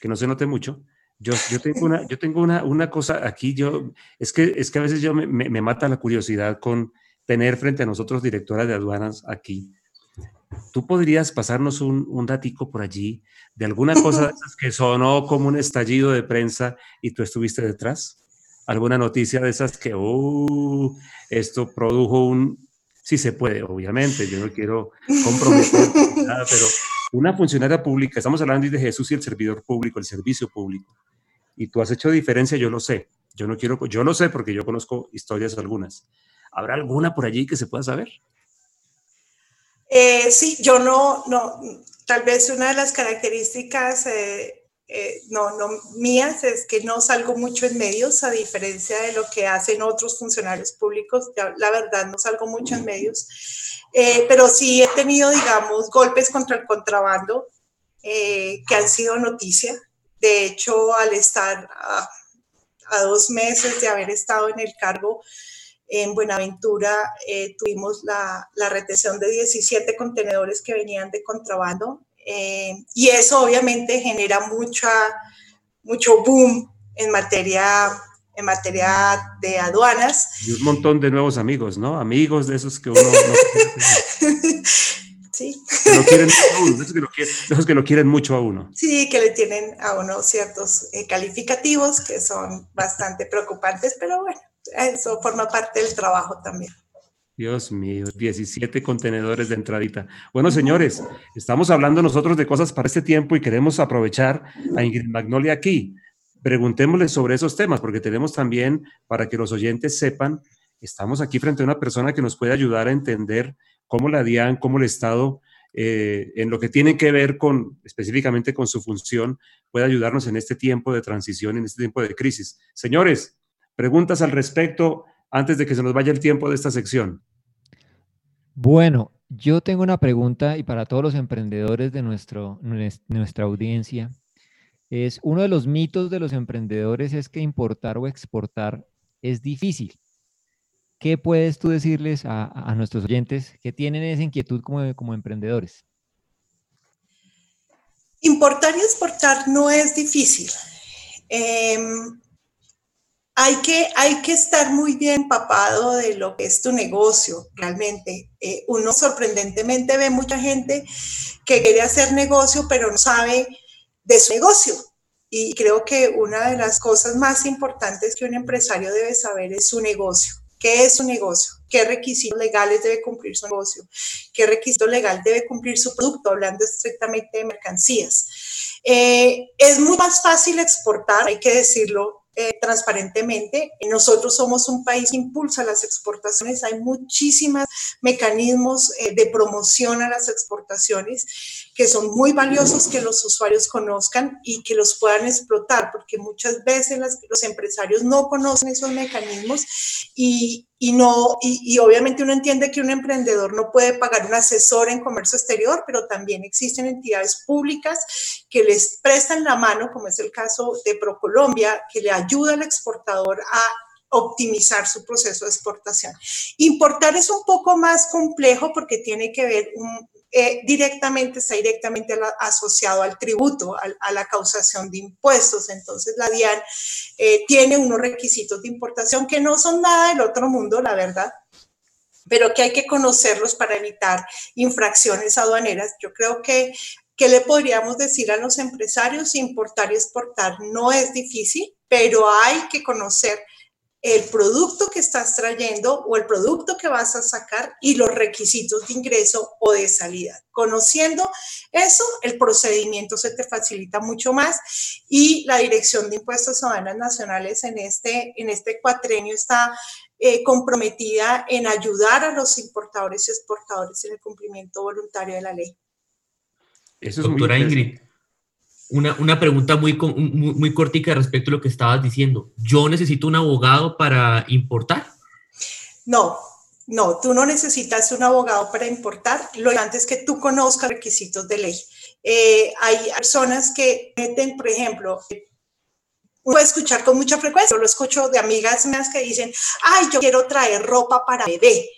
que no se note mucho, yo, yo tengo, una, yo tengo una, una cosa aquí, yo, es que, es que a veces yo me, me, mata la curiosidad con tener frente a nosotros directora de aduanas aquí. ¿Tú podrías pasarnos un, un datico por allí de alguna cosa [laughs] que sonó como un estallido de prensa y tú estuviste detrás? alguna noticia de esas que, uh, esto produjo un, sí se puede, obviamente, yo no quiero comprometer [laughs] nada, pero una funcionaria pública, estamos hablando de Jesús y el servidor público, el servicio público, y tú has hecho diferencia, yo lo sé, yo no quiero, yo lo sé porque yo conozco historias algunas. ¿Habrá alguna por allí que se pueda saber? Eh, sí, yo no, no, tal vez una de las características eh, eh, no, no mías, es que no salgo mucho en medios, a diferencia de lo que hacen otros funcionarios públicos. La verdad, no salgo mucho en medios, pero sí he tenido, digamos, golpes contra el contrabando que han sido noticia. De hecho, al estar a, dos meses de haber estado en el cargo, en Buenaventura tuvimos la, la, retención de 17 contenedores que venían de contrabando eh, y eso obviamente genera mucha, mucho boom en materia, en materia de aduanas. Y un montón de nuevos amigos, ¿no? Amigos de esos que uno no [laughs] Sí. Que lo quieren esos, que lo quieren, esos que lo quieren mucho a uno. Sí, que le tienen a uno ciertos eh, calificativos que son bastante preocupantes, pero bueno, eso forma parte del trabajo también. Dios mío, 17 contenedores de entradita. Bueno, señores, estamos hablando nosotros de cosas para este tiempo y queremos aprovechar a Ingrid Magnolia aquí. Preguntémosle sobre esos temas, porque tenemos también, para que los oyentes sepan, estamos aquí frente a una persona que nos puede ayudar a entender cómo la DIAN, cómo el Estado, eh, en lo que tiene que ver con, específicamente con su función, puede ayudarnos en este tiempo de transición, en este tiempo de crisis. Señores, preguntas al respecto antes de que se nos vaya el tiempo de esta sección? Bueno, yo tengo una pregunta y para todos los emprendedores de nuestro, nuestra audiencia, es uno de los mitos de los emprendedores es que importar o exportar es difícil. ¿Qué puedes tú decirles a, nuestros oyentes que tienen esa inquietud como, como emprendedores? Importar y exportar no es difícil. Eh, hay que, hay que estar muy bien empapado de lo que es tu negocio, realmente. Eh, uno sorprendentemente ve mucha gente que quiere hacer negocio, pero no sabe de su negocio. Y creo que una de las cosas más importantes que un empresario debe saber es su negocio. ¿Qué es su negocio? ¿Qué requisitos legales debe cumplir su negocio? ¿Qué requisito legal debe cumplir su producto? Hablando estrictamente de mercancías. Eh, es muy más fácil exportar, hay que decirlo, eh, transparentemente. Nosotros somos un país que impulsa las exportaciones. Hay muchísimos mecanismos eh, de promoción a las exportaciones que son muy valiosos que los usuarios conozcan y que los puedan explotar, porque muchas veces los empresarios no conocen esos mecanismos y, y no, y, obviamente uno entiende que un emprendedor no puede pagar un asesor en comercio exterior, pero también existen entidades públicas que les prestan la mano, como es el caso de ProColombia, que le ayuda al exportador a optimizar su proceso de exportación. Importar es un poco más complejo porque tiene que ver eh, directamente, está directamente asociado al tributo, a, la causación de impuestos. Entonces la DIAN eh, tiene unos requisitos de importación que no son nada del otro mundo, la verdad pero que hay que conocerlos para evitar infracciones aduaneras. Yo creo que ¿Qué le podríamos decir a los empresarios? Importar y exportar no es difícil, pero hay que conocer el producto que estás trayendo o el producto que vas a sacar y los requisitos de ingreso o de salida. Conociendo eso, el procedimiento se te facilita mucho más y la Dirección de Impuestos Aduanas Nacionales en este, en este cuatrenio está eh, comprometida en ayudar a los importadores y exportadores en el cumplimiento voluntario de la ley. Doctora Ingrid, una, una, pregunta muy, muy, cortica respecto a lo que estabas diciendo. ¿Yo necesito un abogado para importar? No, no, tú no necesitas un abogado para importar. Lo importante es que tú conozcas requisitos de ley. Eh, hay personas que meten, por ejemplo, uno puede escuchar con mucha frecuencia, yo lo escucho de amigas mías que dicen, ay, yo quiero traer ropa para bebé.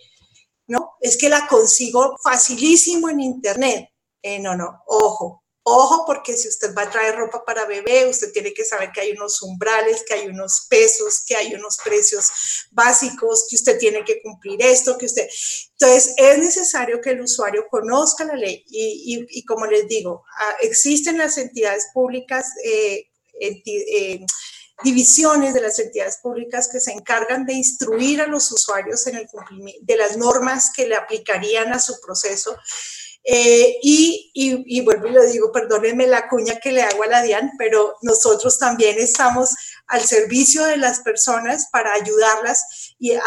No, es que la consigo facilísimo en internet. Eh, no, no, ojo, ojo, porque si usted va a traer ropa para bebé, usted tiene que saber que hay unos umbrales, que hay unos pesos, que hay unos precios básicos, que usted tiene que cumplir esto, que usted... Entonces, es necesario que el usuario conozca la ley y, como les digo, ah, existen las entidades públicas, eh, eh, divisiones de las entidades públicas que se encargan de instruir a los usuarios en el cumplimiento de las normas que le aplicarían a su proceso eh, y, y, vuelvo y le digo, perdónenme la cuña que le hago a la DIAN, pero nosotros también estamos al servicio de las personas para ayudarlas y a,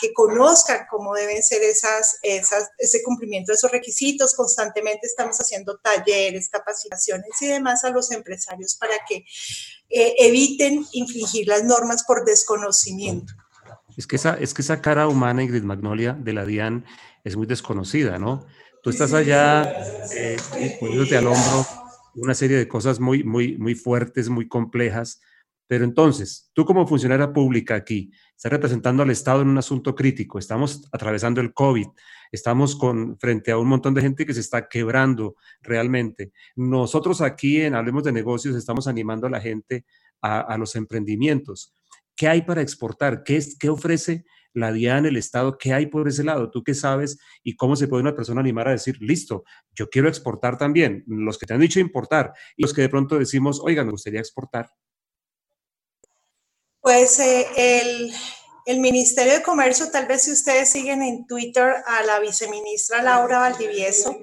que conozcan cómo deben ser esas, ese cumplimiento de esos requisitos. Constantemente estamos haciendo talleres, capacitaciones y demás a los empresarios para que eh, eviten infringir las normas por desconocimiento. Es que, esa, es que esa cara humana, Ingrid Magnolia, de la DIAN es muy desconocida, ¿no? Tú estás allá eh, poniéndote al hombro una serie de cosas muy, muy, muy fuertes, muy complejas. Pero entonces, tú como funcionaria pública aquí, estás representando al Estado en un asunto crítico. Estamos atravesando el COVID, estamos con, frente a un montón de gente que se está quebrando realmente. Nosotros aquí en Hablemos de Negocios estamos animando a la gente a, a los emprendimientos. ¿Qué hay para exportar? ¿Qué, es, qué ofrece la DIAN, el Estado, ¿qué hay por ese lado? ¿Tú qué sabes y cómo se puede una persona animar a decir, listo, yo quiero exportar también? Los que te han dicho importar y los que de pronto decimos, oiga, me gustaría exportar. Pues eh, el, el Ministerio de Comercio, tal vez si ustedes siguen en Twitter a la viceministra Laura Valdivieso,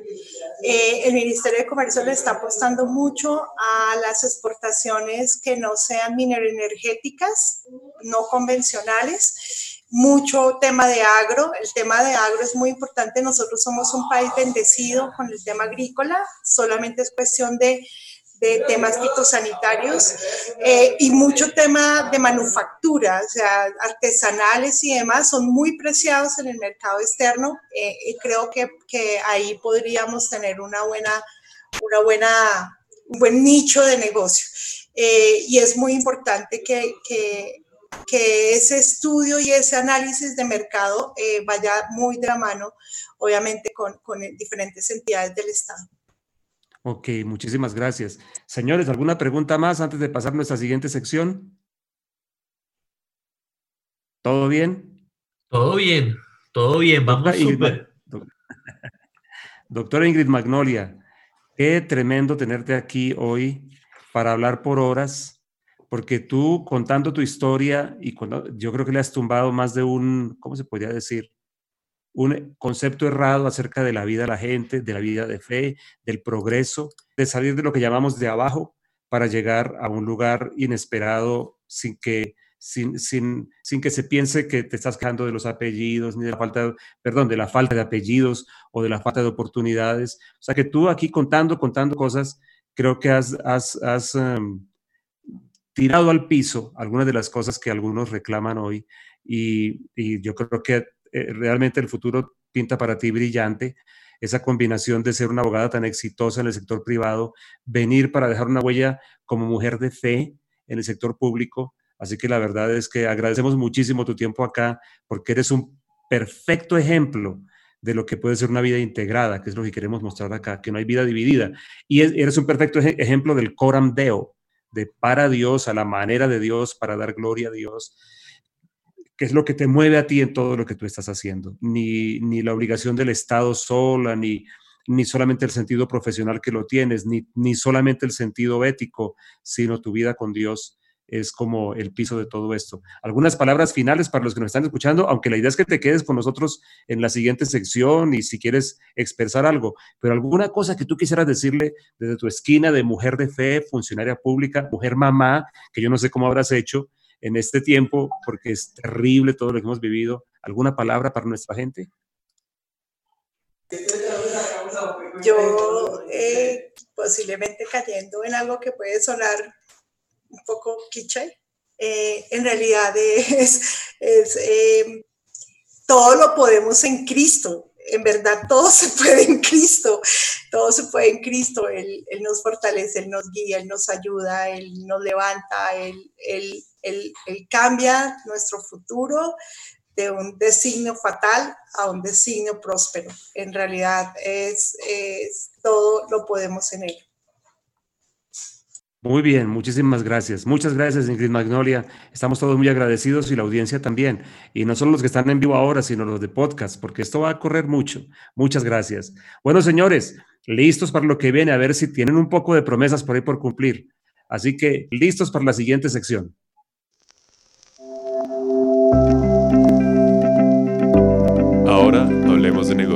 eh, el Ministerio de Comercio le está apostando mucho a las exportaciones que no sean mineroenergéticas, no convencionales mucho tema de agro. El tema de agro es muy importante. Nosotros somos un país bendecido con el tema agrícola. Solamente es cuestión de, temas fitosanitarios eh, y mucho tema de manufactura, o sea, artesanales y demás, son muy preciados en el mercado externo eh, y creo que, ahí podríamos tener una buena, una buena, un buen nicho de negocio. Eh, y es muy importante que, que que ese estudio y ese análisis de mercado eh, vaya muy de la mano, obviamente, con, con diferentes entidades del Estado. Ok, muchísimas gracias. Señores, ¿alguna pregunta más antes de pasar a nuestra siguiente sección? ¿Todo bien? Todo bien, todo bien, vamos súper. [laughs] Doctora Ingrid Magnolia, qué tremendo tenerte aquí hoy para hablar por horas porque tú contando tu historia y cuando, yo creo que le has tumbado más de un, ¿cómo se podría decir? Un concepto errado acerca de la vida de la gente, de la vida de fe, del progreso, de salir de lo que llamamos de abajo para llegar a un lugar inesperado sin que, sin, sin, sin que se piense que te estás quejando de los apellidos, ni de la falta, perdón, de la falta de apellidos o de la falta de oportunidades. O sea que tú aquí contando, contando cosas, creo que has, has, em, tirado al piso algunas de las cosas que algunos reclaman hoy y, yo creo que eh, realmente el futuro pinta para ti brillante esa combinación de ser una abogada tan exitosa en el sector privado, venir para dejar una huella como mujer de fe en el sector público, Así que la verdad es que agradecemos muchísimo tu tiempo acá porque eres un perfecto ejemplo de lo que puede ser una vida integrada, que es lo que queremos mostrar acá, que no hay vida dividida. Y eres un perfecto ejemplo del coram deo, de para Dios, a la manera de Dios, para dar gloria a Dios, que es lo que te mueve a ti en todo lo que tú estás haciendo. Ni, ni la obligación del Estado sola, ni, ni solamente el sentido profesional que lo tienes, ni, ni solamente el sentido ético, sino tu vida con Dios es como el piso de todo esto. Algunas palabras finales para los que nos están escuchando, aunque la idea es que te quedes con nosotros en la siguiente sección y si quieres expresar algo, pero alguna cosa que tú quisieras decirle desde tu esquina de mujer de fe, funcionaria pública, mujer mamá, que yo no sé cómo habrás hecho en este tiempo, porque es terrible todo lo que hemos vivido. ¿Alguna palabra para nuestra gente? Yo eh, posiblemente cayendo en algo que puede sonar un poco cliché, eh, en realidad es, eh, todo lo podemos en Cristo. En verdad, todo se puede en Cristo. Todo se puede en Cristo. Él, nos fortalece, Él nos guía, Él nos ayuda, Él nos levanta, Él, cambia nuestro futuro de un designio fatal a un designio próspero. En realidad, es todo lo podemos en Él. Muy bien, muchísimas gracias. Muchas gracias, Ingrid Magnolia. Estamos todos muy agradecidos y la audiencia también. Y no solo los que están en vivo ahora, sino los de podcast, porque esto va a correr mucho. Muchas gracias. Bueno, señores, listos para lo que viene, a ver si tienen un poco de promesas por ahí por cumplir. Así que listos para la siguiente sección. Ahora hablemos de negocios.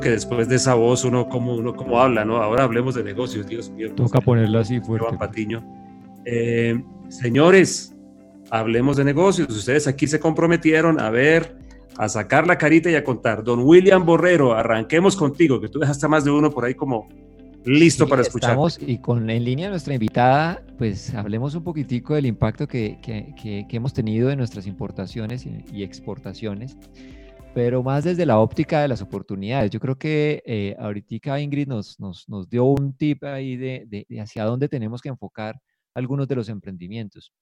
Que después de esa voz uno como, uno como habla, ¿no? Ahora hablemos de negocios, Dios mío. Toca ponerlo así fuerte. Patiño. Eh, señores, hablemos de negocios. Ustedes aquí se comprometieron a ver, a sacar la carita y a contar. Don William Borrero, arranquemos contigo, que tú dejaste más de uno por ahí como listo para escuchar. Estamos y con en línea nuestra invitada, pues hablemos un poquitico del impacto que, que, que, hemos tenido en nuestras importaciones y, y exportaciones pero más desde la óptica de las oportunidades. Yo creo que eh, ahorita Ingrid nos, nos, nos, dio un tip ahí de, de, hacia dónde tenemos que enfocar algunos de los emprendimientos.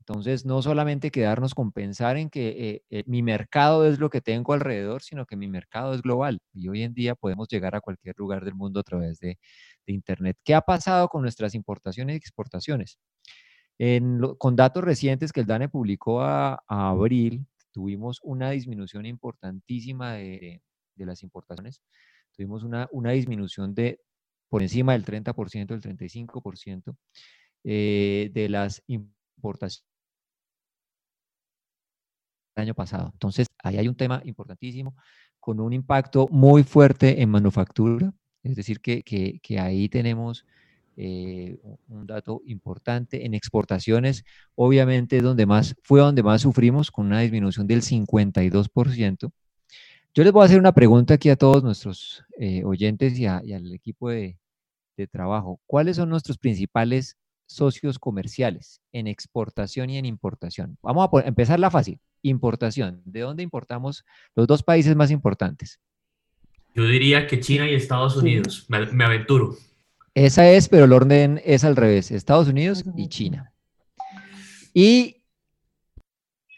Entonces, no solamente quedarnos con pensar en que eh, eh, mi mercado es lo que tengo alrededor, sino que mi mercado es global. Y hoy en día podemos llegar a cualquier lugar del mundo a través de, de Internet. ¿Qué ha pasado con nuestras importaciones y exportaciones? En con datos recientes que el DANE publicó a, a abril, tuvimos una disminución importantísima de, las importaciones. Tuvimos una, una, disminución de por encima del 30%, del 35% eh, de las importaciones el año pasado. Entonces, ahí hay un tema importantísimo con un impacto muy fuerte en manufactura, es decir, que, que ahí tenemos eh, un dato importante. En exportaciones, obviamente, donde más, fue donde más sufrimos, con una disminución del 52%. Yo les voy a hacer una pregunta aquí a todos nuestros eh, oyentes y, al equipo de, trabajo. ¿Cuáles son nuestros principales socios comerciales en exportación y en importación? Vamos a empezar la fácil. Importación. ¿De dónde importamos los dos países más importantes? Yo diría que China y Estados Unidos. me aventuro. Esa es, pero el orden es al revés, Estados Unidos y China. ¿Y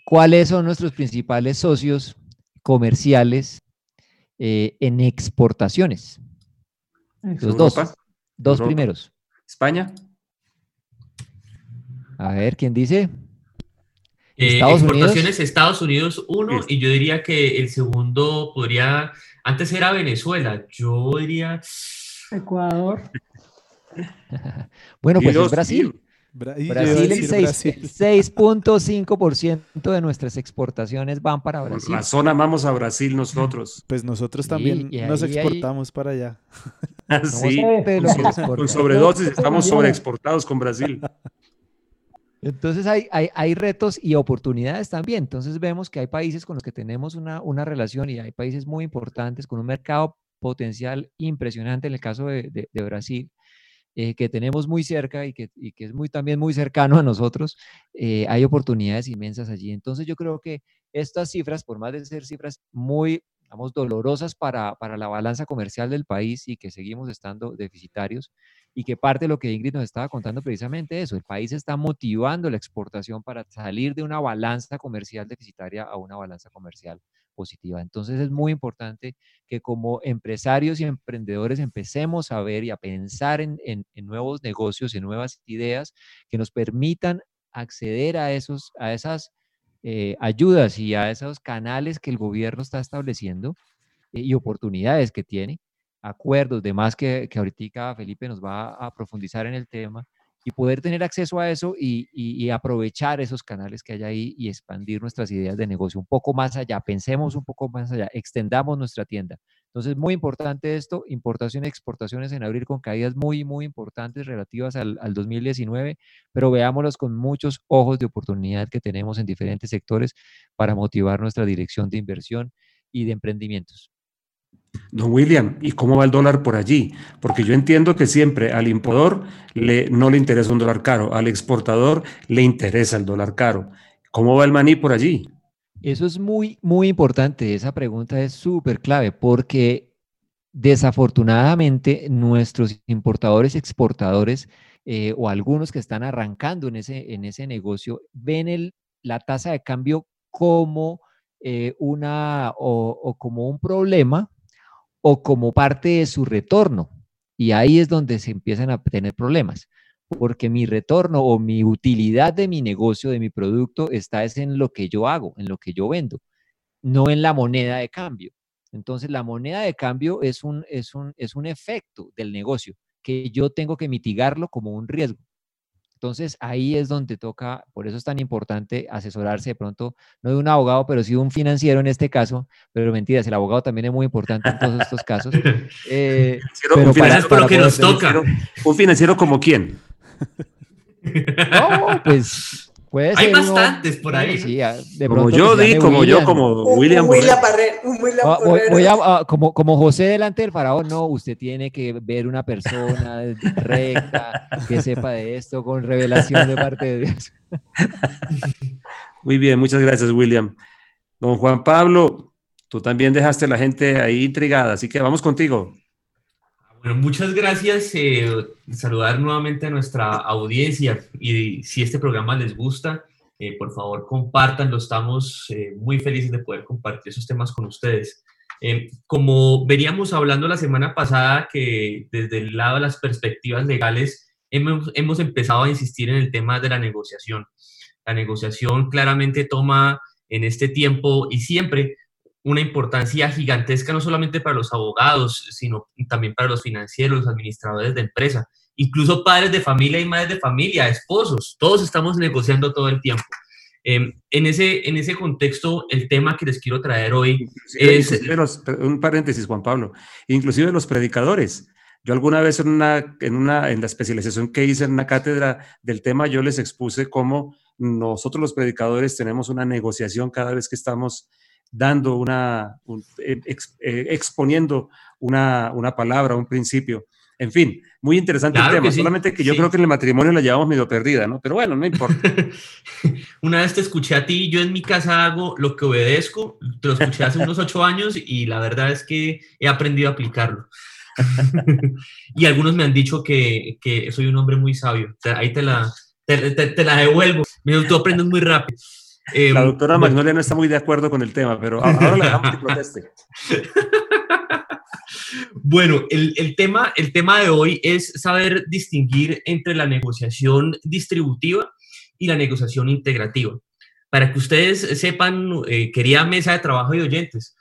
cuáles son nuestros principales socios comerciales eh, en exportaciones? Los dos, dos primeros. España. A ver, ¿quién dice? Eh, Estados exportaciones Unidos. Estados Unidos uno y yo diría que el segundo podría, antes era Venezuela, yo diría... Ecuador. [laughs] bueno, pues es Brasil. Brasil, el 6.5% de nuestras exportaciones van para Brasil. Por razón amamos a Brasil nosotros. [laughs] Pues nosotros también nos exportamos para allá. sí, con, sobredosis estamos sobreexportados con Brasil. [laughs] Entonces hay, hay, retos y oportunidades también. Entonces vemos que hay países con los que tenemos una, una relación y hay países muy importantes con un mercado potencial impresionante en el caso de, de Brasil eh, que tenemos muy cerca y que, y que, es muy, también muy cercano a nosotros, eh, hay oportunidades inmensas allí. Entonces yo creo que estas cifras, por más de ser cifras muy digamos, dolorosas para, para la balanza comercial del país y que seguimos estando deficitarios y que parte de lo que Ingrid nos estaba contando precisamente eso, el país está motivando la exportación para salir de una balanza comercial deficitaria a una balanza comercial positiva. Entonces es muy importante que como empresarios y emprendedores empecemos a ver y a pensar en, nuevos negocios, en nuevas ideas que nos permitan acceder a, esos, a esas eh, ayudas y a esos canales que el gobierno está estableciendo eh, y oportunidades que tiene acuerdos, demás que, que ahorita Felipe nos va a profundizar en el tema, y poder tener acceso a eso y, aprovechar esos canales que hay ahí y expandir nuestras ideas de negocio un poco más allá, pensemos un poco más allá, extendamos nuestra tienda. Entonces, muy importante esto, importaciones y exportaciones en abril con caídas muy, muy importantes relativas al, al 2019, pero veámoslos con muchos ojos de oportunidad que tenemos en diferentes sectores para motivar nuestra dirección de inversión y de emprendimientos. Don William, ¿y cómo va el dólar por allí? Porque yo entiendo que siempre al importador no le interesa un dólar caro, al exportador le interesa el dólar caro. ¿Cómo va el maní por allí? Eso es muy, muy importante. Esa pregunta es súper clave porque desafortunadamente nuestros importadores, exportadores eh, o algunos que están arrancando en ese, en ese negocio ven el, la tasa de cambio como eh, una o como un problema o como parte de su retorno. Y ahí es donde se empiezan a tener problemas, porque mi retorno o mi utilidad de mi negocio, de mi producto, está es en lo que yo hago, en lo que yo vendo, no en la moneda de cambio. Entonces, la moneda de cambio es un, es un, es un efecto del negocio que yo tengo que mitigarlo como un riesgo. Entonces ahí es donde toca, por eso es tan importante asesorarse de pronto, no de un abogado, pero sí de un financiero en este caso, pero mentiras, el abogado también es muy importante en todos estos casos. Eh, [laughs] un financiero, que nos toca. ¿Un financiero como quién? No, pues hay bastantes por ahí. como yo di, como yo, como William. William voy, a, como, como José delante del faraón, no, usted tiene que ver una persona recta, que sepa de esto, con revelación de parte de Dios. Muy bien, muchas gracias, William. Don Juan Pablo, tú también dejaste a la gente ahí intrigada, así que vamos contigo. Bueno, muchas gracias. Eh, saludar nuevamente a nuestra audiencia y si este programa les gusta, eh, por favor compártanlo. Estamos eh, muy felices de poder compartir esos temas con ustedes. como veníamos hablando la semana pasada, que desde el lado de las perspectivas legales hemos empezado a insistir en el tema de la negociación. La negociación claramente toma en este tiempo y siempre una importancia gigantesca no solamente para los abogados, sino también para los financieros, los administradores de empresa, incluso padres de familia y madres de familia, esposos, todos estamos negociando todo el tiempo. Em, en, ese, en ese contexto, el tema que les quiero traer hoy es... un paréntesis, Juan Pablo, inclusive los predicadores. Yo alguna vez en, una, en, una, en la especialización que hice en una cátedra del tema, yo les expuse cómo nosotros los predicadores tenemos una negociación cada vez que estamos dando una, eh, eh, exponiendo una, una, palabra, un principio. En fin, muy interesante el tema, solamente que yo creo que en el matrimonio la llevamos medio perdida, ¿no? Pero bueno, no importa. [laughs] Una vez te escuché a ti, yo en mi casa hago lo que obedezco, te lo escuché hace unos ocho años y la verdad es que he aprendido a aplicarlo. [laughs] y algunos me han dicho que, que, soy un hombre muy sabio. Ahí te la, te, te, la devuelvo. Tú aprendes muy rápido. Em, la doctora Magnolia no está muy de acuerdo con el tema, pero ahora la dejamos que proteste. [laughs] Bueno, el, el, tema, el tema de hoy es saber distinguir entre la negociación distributiva y la negociación integrativa. Para que ustedes sepan, eh, querida mesa de trabajo y oyentes,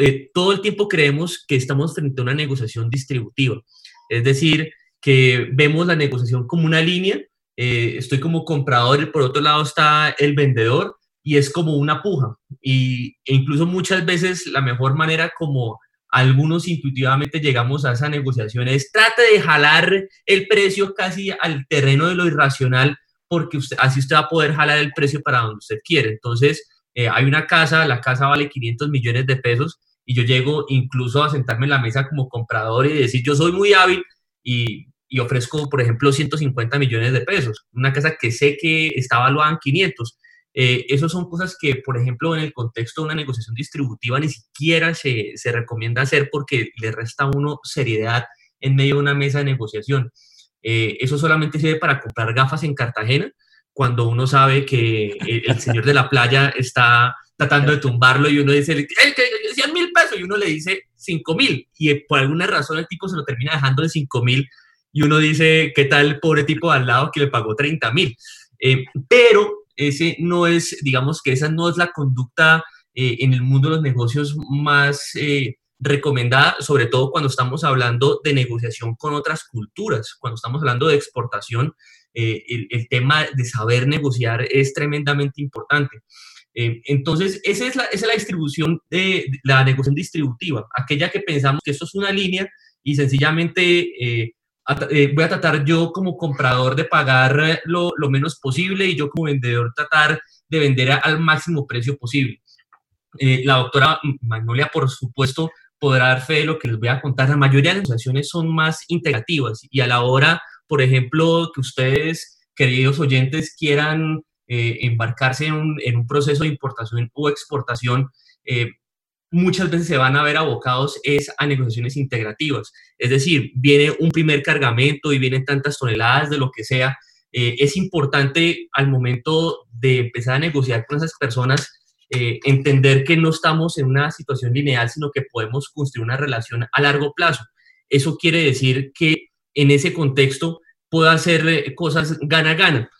eh, todo el tiempo creemos que estamos frente a una negociación distributiva. Es decir, que vemos la negociación como una línea eh, estoy como comprador y por otro lado está el vendedor y es como una puja. Y, e incluso muchas veces la mejor manera como algunos intuitivamente llegamos a esa negociación es trate de jalar el precio casi al terreno de lo irracional porque usted, así usted va a poder jalar el precio para donde usted quiere. Entonces, eh, hay una casa, la casa vale 500 millones de pesos y yo llego incluso a sentarme en la mesa como comprador y decir, yo soy muy hábil y y ofrezco, por ejemplo, 150 millones de pesos, una casa que sé que está valuada en 500. Eh, esas son cosas que, por ejemplo, en el contexto de una negociación distributiva ni siquiera se, se recomienda hacer porque le resta a uno seriedad en medio de una mesa de negociación. Eh, eso solamente sirve para comprar gafas en Cartagena cuando uno sabe que el, señor de la playa está tratando de tumbarlo y uno dice, ¡Eh, 100 mil pesos! Y uno le dice 5 mil. Y por alguna razón el tipo se lo termina dejando de 5 mil y uno dice, ¿qué tal el pobre tipo al lado que le pagó 30 mil? Eh, pero ese no es, digamos que esa no es la conducta eh, en el mundo de los negocios más eh, recomendada, sobre todo cuando estamos hablando de negociación con otras culturas, cuando estamos hablando de exportación, el, el, tema de saber negociar es tremendamente importante. entonces, esa es, la, esa es la distribución de, la negociación distributiva, aquella que pensamos que esto es una línea y sencillamente eh, voy a tratar yo como comprador de pagar eh, lo, lo, menos posible y yo como vendedor tratar de vender al máximo precio posible. Eh, la doctora Magnolia, por supuesto, podrá dar fe de lo que les voy a contar. La mayoría de las negociaciones son más integrativas y a la hora, por ejemplo, que ustedes, queridos oyentes, quieran eh, embarcarse en un, en un, proceso de importación o exportación, eh, muchas veces se van a ver abocados es a negociaciones integrativas. Es decir, viene un primer cargamento y vienen tantas toneladas de lo que sea. Eh, es importante al momento de empezar a negociar con esas personas eh, entender que no estamos en una situación lineal, sino que podemos construir una relación a largo plazo. Eso quiere decir que en ese contexto pueda hacer cosas gana-gana.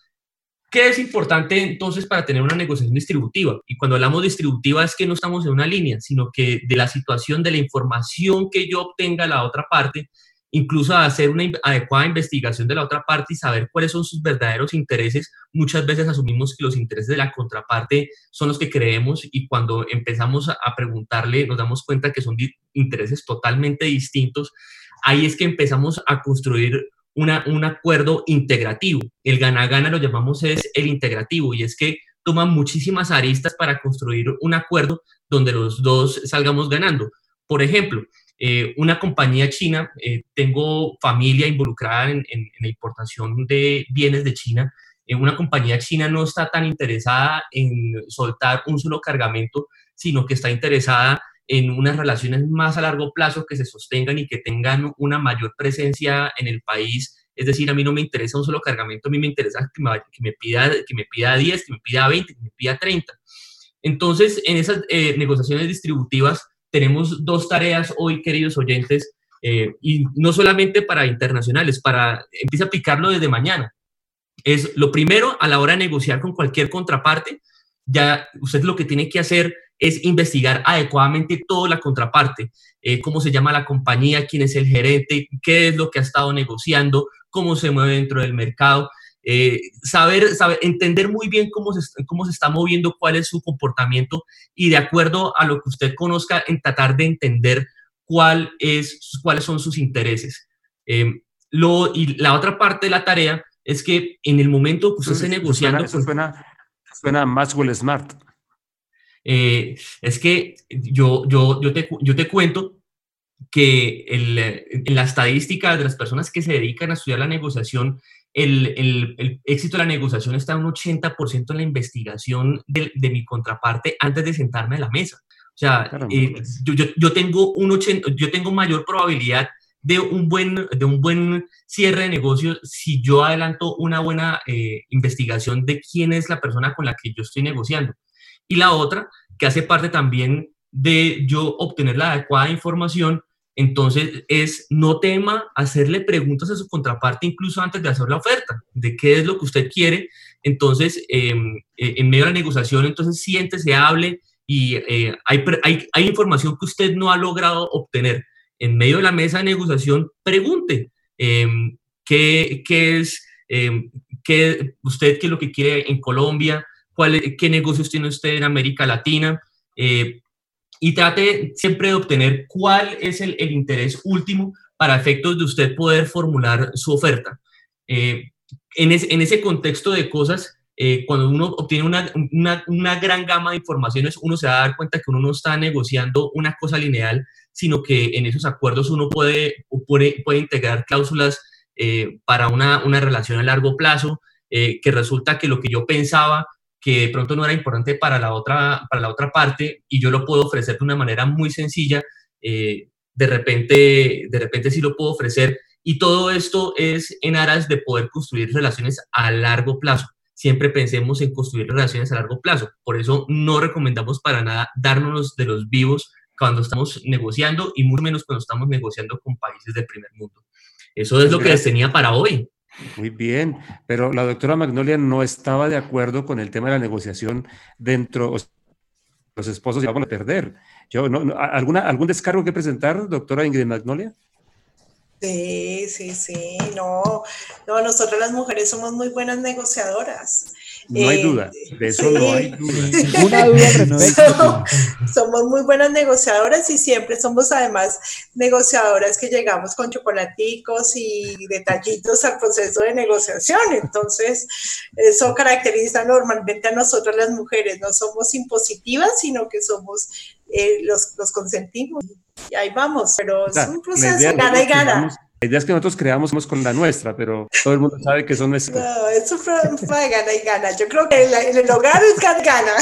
¿Qué es importante entonces para tener una negociación distributiva? Y cuando hablamos distributiva es que no estamos en una línea, sino que de la situación, de la información que yo obtenga la otra parte, incluso hacer una adecuada investigación de la otra parte y saber cuáles son sus verdaderos intereses. Muchas veces asumimos que los intereses de la contraparte son los que creemos y cuando empezamos a preguntarle nos damos cuenta que son intereses totalmente distintos. Ahí es que empezamos a construir un acuerdo integrativo. El gana-gana lo llamamos es el integrativo y es que toma muchísimas aristas para construir un acuerdo donde los dos salgamos ganando. Por ejemplo, eh, una compañía china, eh, tengo familia involucrada en, la importación de bienes de China, eh, una compañía china no está tan interesada en soltar un solo cargamento, sino que está interesada en unas relaciones más a largo plazo que se sostengan y que tengan una mayor presencia en el país. Es decir, a mí no me interesa un solo cargamento, a mí me interesa que me, que me, pida, que me pida 10, que me pida 20, que me pida 30. Entonces, en esas eh, negociaciones distributivas tenemos dos tareas hoy, queridos oyentes, eh, y no solamente para internacionales, para empieza a aplicarlo desde mañana. Es lo primero a la hora de negociar con cualquier contraparte, ya usted lo que tiene que hacer es investigar adecuadamente toda la contraparte, eh, cómo se llama la compañía, quién es el gerente, qué es lo que ha estado negociando, cómo se mueve dentro del mercado, eh, saber, saber, entender muy bien cómo se, cómo se está moviendo, cuál es su comportamiento y de acuerdo a lo que usted conozca, en tratar de entender cuál es, cuáles son sus intereses. Eh, lo, y la otra parte de la tarea es que en el momento que usted esté negociando... Eso suena, suena, suena Maxwell Smart. Eh, es que yo, yo, yo, te, yo te cuento que el, en la estadística de las personas que se dedican a estudiar la negociación, el, el, el éxito de la negociación está un 80% en la investigación de, de, mi contraparte antes de sentarme a la mesa. O sea, eh, yo, yo, yo, tengo un 80, yo tengo mayor probabilidad de un buen, de un buen cierre de negocio si yo adelanto una buena eh, investigación de quién es la persona con la que yo estoy negociando. Y la otra, que hace parte también de yo obtener la adecuada información, entonces es no tema hacerle preguntas a su contraparte incluso antes de hacer la oferta, de qué es lo que usted quiere. Entonces, eh, en medio de la negociación, entonces siéntese, hable y eh, hay, hay, hay, información que usted no ha logrado obtener. En medio de la mesa de negociación, pregunte eh, qué, qué, es, em, qué usted qué es lo que quiere en Colombia, cuál, qué negocios tiene usted en América Latina eh, y trate siempre de obtener cuál es el, el, interés último para efectos de usted poder formular su oferta. Eh, en, es, en, ese contexto de cosas, eh, cuando uno obtiene una, una, una, gran gama de informaciones, uno se va a dar cuenta que uno no está negociando una cosa lineal, sino que en esos acuerdos uno puede, puede, puede integrar cláusulas eh, para una, una, relación a largo plazo, eh, que resulta que lo que yo pensaba que de pronto no era importante para la otra, para la otra parte y yo lo puedo ofrecer de una manera muy sencilla, eh, de, repente, de repente sí lo puedo ofrecer. Y todo esto es en aras de poder construir relaciones a largo plazo. Siempre pensemos en construir relaciones a largo plazo. Por eso no recomendamos para nada darnos de los vivos cuando estamos negociando y mucho menos cuando estamos negociando con países del primer mundo. Eso es lo que les tenía para hoy. Muy bien, pero la doctora Magnolia no estaba de acuerdo con el tema de la negociación dentro, los esposos ya van a perder. Yo, no, ¿alguna, ¿Algún descargo que presentar, doctora Ingrid Magnolia? Sí, sí, sí, no, no, nosotros las mujeres somos muy buenas negociadoras. No hay duda, de eso no hay duda [laughs] Somos muy buenas negociadoras y siempre somos además negociadoras que llegamos con chocolaticos y detallitos al proceso de negociación. Entonces, eso caracteriza normalmente a nosotras las mujeres. No somos impositivas, sino que somos eh, los, los consentimos. Y ahí vamos, pero es un proceso gana y gana. La idea es que nosotros creamos con la nuestra, pero todo el mundo sabe que son nuestras. No, eso fue, de gana y gana. Yo creo que en, el hogar es gana gana.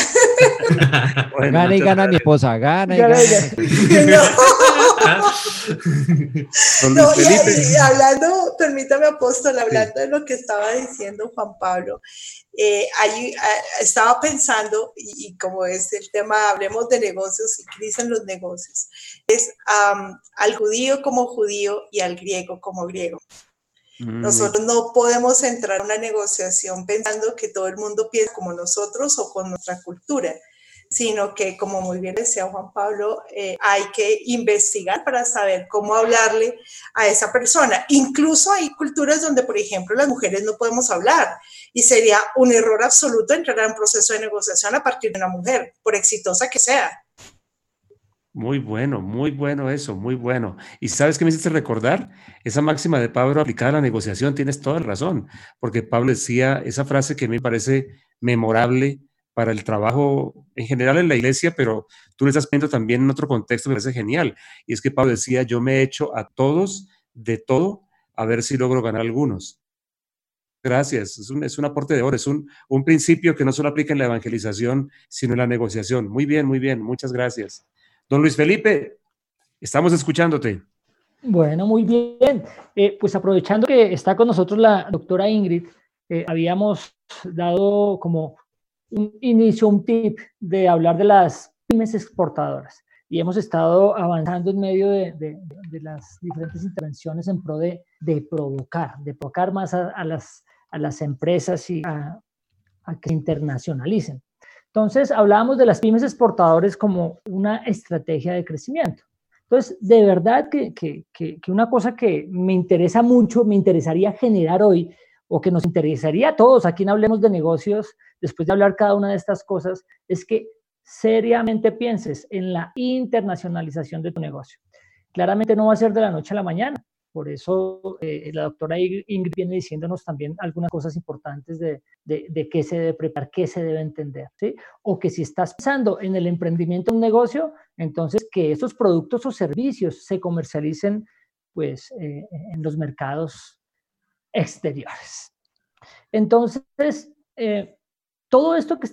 [laughs] gana y gana mi esposa, gana y gana. [laughs] No, no y, hablando, permítame apóstol, hablando de lo que estaba diciendo Juan Pablo, eh, ahí, estaba pensando, y, como es el tema, hablemos de negocios y crisis en los negocios, es al judío como judío y al griego como griego. Mm. Nosotros no podemos entrar a una negociación pensando que todo el mundo piensa como nosotros o con nuestra cultura sino que, como muy bien decía Juan Pablo, eh, hay que investigar para saber cómo hablarle a esa persona. Incluso hay culturas donde, por ejemplo, las mujeres no podemos hablar y sería un error absoluto entrar a un proceso de negociación a partir de una mujer, por exitosa que sea. Muy bueno, muy bueno eso, muy bueno. Y sabes qué me hiciste recordar? Esa máxima de Pablo aplicada a la negociación, tienes toda la razón, porque Pablo decía esa frase que me parece memorable para el trabajo en general en la iglesia, pero tú lo estás viendo también en otro contexto, me parece genial. Y es que Pablo decía, yo me he hecho a todos de todo a ver si logro ganar algunos. Gracias, es un, es un aporte de oro, es un, un principio que no solo aplica en la evangelización, sino en la negociación. Muy bien, muy bien, muchas gracias. Don Luis Felipe, estamos escuchándote. Bueno, muy bien. Eh, pues aprovechando que está con nosotros la doctora Ingrid, eh, habíamos dado como un inicio, un tip de hablar de las pymes exportadoras. Y hemos estado avanzando en medio de, de, las diferentes intervenciones en pro de, provocar, de provocar más a, las, a las empresas y a, que se internacionalicen. Entonces, hablábamos de las pymes exportadoras como una estrategia de crecimiento. Entonces, de verdad que, que, que, una cosa que me interesa mucho, me interesaría generar hoy, o que nos interesaría a todos aquí en Hablemos de Negocios, después de hablar cada una de estas cosas, es que seriamente pienses en la internacionalización de tu negocio. Claramente no va a ser de la noche a la mañana. Por eso eh, la doctora Ingrid viene diciéndonos también algunas cosas importantes de, de, qué se debe preparar, qué se debe entender. ¿sí? O que si estás pensando en el emprendimiento de un negocio, entonces que esos productos o servicios se comercialicen pues, eh, en los mercados exteriores. Entonces, eh, todo esto que,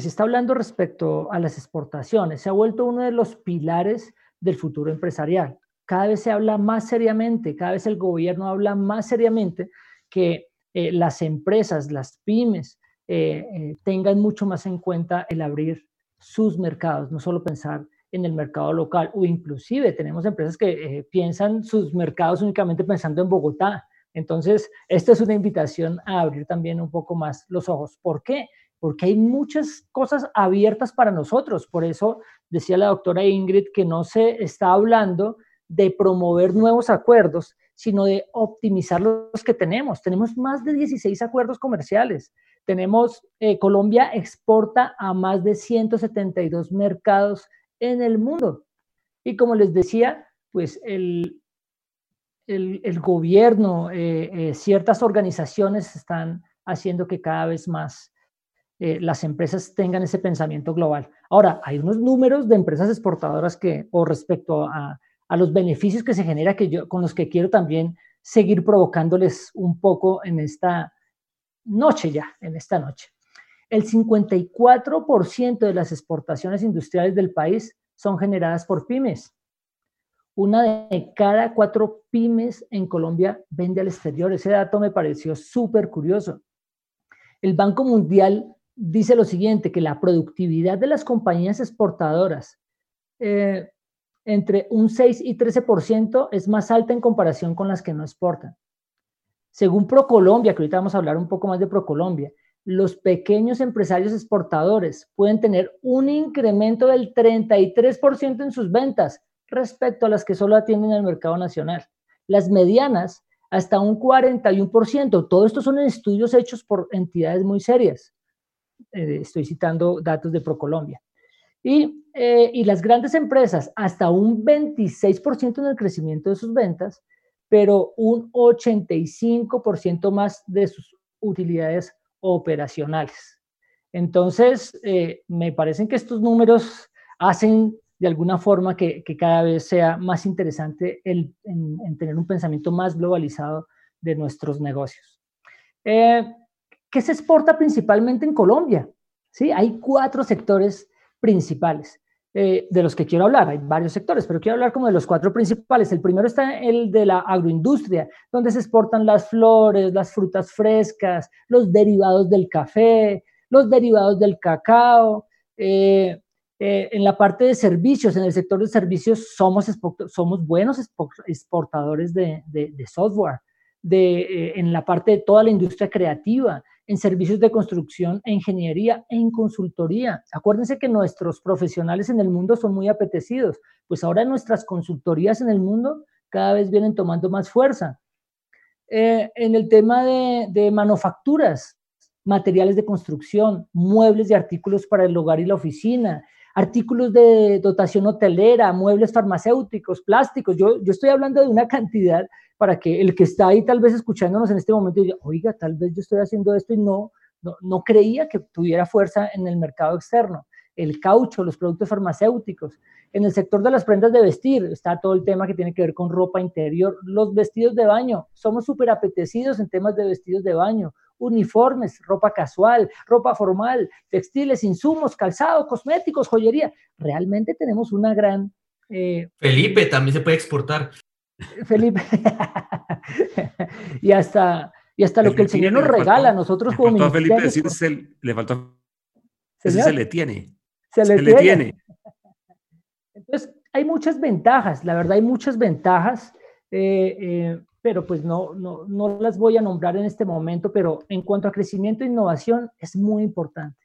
se está hablando respecto a las exportaciones se ha vuelto uno de los pilares del futuro empresarial. Cada vez se habla más seriamente, cada vez el gobierno habla más seriamente que eh, las empresas, las pymes, eh, tengan mucho más en cuenta el abrir sus mercados, no solo pensar en el mercado local o inclusive tenemos empresas que piensan sus mercados únicamente pensando en Bogotá entonces, esta es una invitación a abrir también un poco más los ojos. ¿Por qué? Porque hay muchas cosas abiertas para nosotros. Por eso decía la doctora Ingrid que no se está hablando de promover nuevos acuerdos, sino de optimizar los que tenemos. Tenemos más de 16 acuerdos comerciales. Tenemos, eh, Colombia exporta a más de 172 mercados en el mundo. Y como les decía, pues el, el, gobierno, eh, eh, ciertas organizaciones están haciendo que cada vez más eh, las empresas tengan ese pensamiento global. Ahora, hay unos números de empresas exportadoras que, o respecto a, los beneficios que se genera, que yo, con los que quiero también seguir provocándoles un poco en esta noche ya, en esta noche. el 54% de las exportaciones industriales del país son generadas por pymes. Una de cada cuatro pymes en Colombia vende al exterior. Ese dato me pareció súper curioso. El Banco Mundial dice lo siguiente, que la productividad de las compañías exportadoras eh, entre un 6 y 13% es más alta en comparación con las que no exportan. Según ProColombia, que ahorita vamos a hablar un poco más de ProColombia, los pequeños empresarios exportadores pueden tener un incremento del 33% en sus ventas respecto a las que solo atienden el mercado nacional. Las medianas, hasta un 41%. Todo esto son estudios hechos por entidades muy serias. Eh, estoy citando datos de ProColombia. Y, eh, y las grandes empresas, hasta un 26% en el crecimiento de sus ventas, pero un 85% más de sus utilidades operacionales. Entonces, eh, me parecen que estos números hacen de alguna forma que, cada vez sea más interesante el, en, tener un pensamiento más globalizado de nuestros negocios. Eh, ¿Qué se exporta principalmente en Colombia? ¿Sí? Hay cuatro sectores principales eh, de los que quiero hablar. Hay varios sectores, pero quiero hablar como de los cuatro principales. El primero está el de la agroindustria, donde se exportan las flores, las frutas frescas, los derivados del café, los derivados del cacao. Eh, eh, en la parte de servicios, en el sector de servicios, somos, somos buenos exportadores de, software. De, en la parte de toda la industria creativa, en servicios de construcción e ingeniería e en consultoría. Acuérdense que nuestros profesionales en el mundo son muy apetecidos, pues ahora nuestras consultorías en el mundo cada vez vienen tomando más fuerza. Eh, en el tema de, de manufacturas, materiales de construcción, muebles y artículos para el hogar y la oficina, artículos de dotación hotelera, muebles farmacéuticos, plásticos. Yo, yo estoy hablando de una cantidad para que el que está ahí tal vez escuchándonos en este momento diga, oiga, tal vez yo estoy haciendo esto y no, no, no creía que tuviera fuerza en el mercado externo. El caucho, los productos farmacéuticos. En el sector de las prendas de vestir está todo el tema que tiene que ver con ropa interior, los vestidos de baño. Somos súper apetecidos en temas de vestidos de baño, uniformes, ropa casual, ropa formal, textiles, insumos, calzado, cosméticos, joyería. Realmente tenemos una gran... Eh, Felipe, también se puede exportar. Felipe. [laughs] y hasta, y hasta lo que el Señor nos regala a nosotros como faltó a Felipe decir se, le faltó se le tiene. Se, le, tiene. Entonces, hay muchas ventajas, la verdad hay muchas ventajas, eh, eh, pero pues no, no, no las voy a nombrar en este momento, pero en cuanto a crecimiento e innovación es muy importante.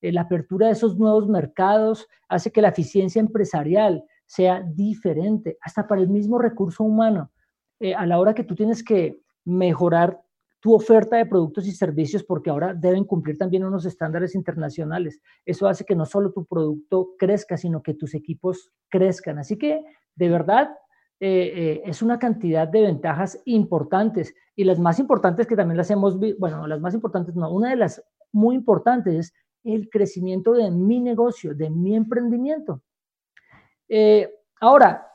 Eh, la apertura de esos nuevos mercados hace que la eficiencia empresarial sea diferente, hasta para el mismo recurso humano. Eh, a la hora que tú tienes que mejorar tu oferta de productos y servicios porque ahora deben cumplir también unos estándares internacionales. Eso hace que no solo tu producto crezca, sino que tus equipos crezcan. Así que, de verdad, eh, eh, es una cantidad de ventajas importantes y las más importantes que también las hemos visto, bueno, las más importantes no, una de las muy importantes es el crecimiento de mi negocio, de mi emprendimiento. Eh, ahora,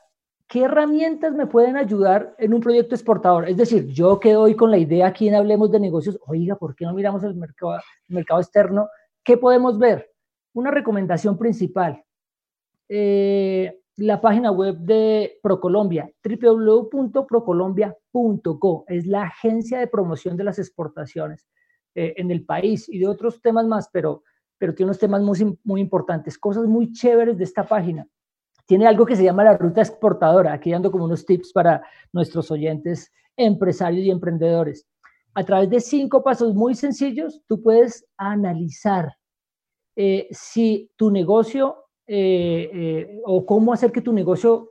¿qué herramientas me pueden ayudar en un proyecto exportador? Es decir, yo que doy con la idea aquí en Hablemos de Negocios, oiga, ¿por qué no miramos el mercado, mercado externo? ¿Qué podemos ver? Una recomendación principal. La página web de ProColombia, www.procolombia.co, es la agencia de promoción de las exportaciones eh, en el país y de otros temas más, pero, pero tiene unos temas muy, muy importantes, cosas muy chéveres de esta página tiene algo que se llama la ruta exportadora. Aquí dando como unos tips para nuestros oyentes empresarios y emprendedores. A través de cinco pasos muy sencillos, tú puedes analizar eh, si tu negocio eh, eh, o cómo hacer que tu negocio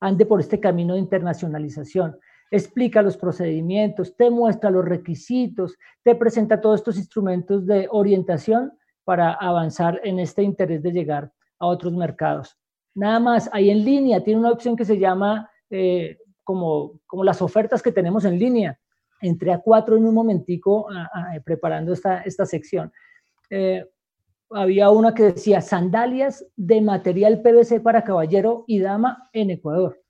ande por este camino de internacionalización. Explica los procedimientos, te muestra los requisitos, te presenta todos estos instrumentos de orientación para avanzar en este interés de llegar a otros mercados. Nada más, ahí en línea tiene una opción que se llama eh, como, como las ofertas que tenemos en línea. Entré a cuatro en un momentico preparando esta, esta sección. Eh, había una que decía sandalias de material PVC para caballero y dama en Ecuador.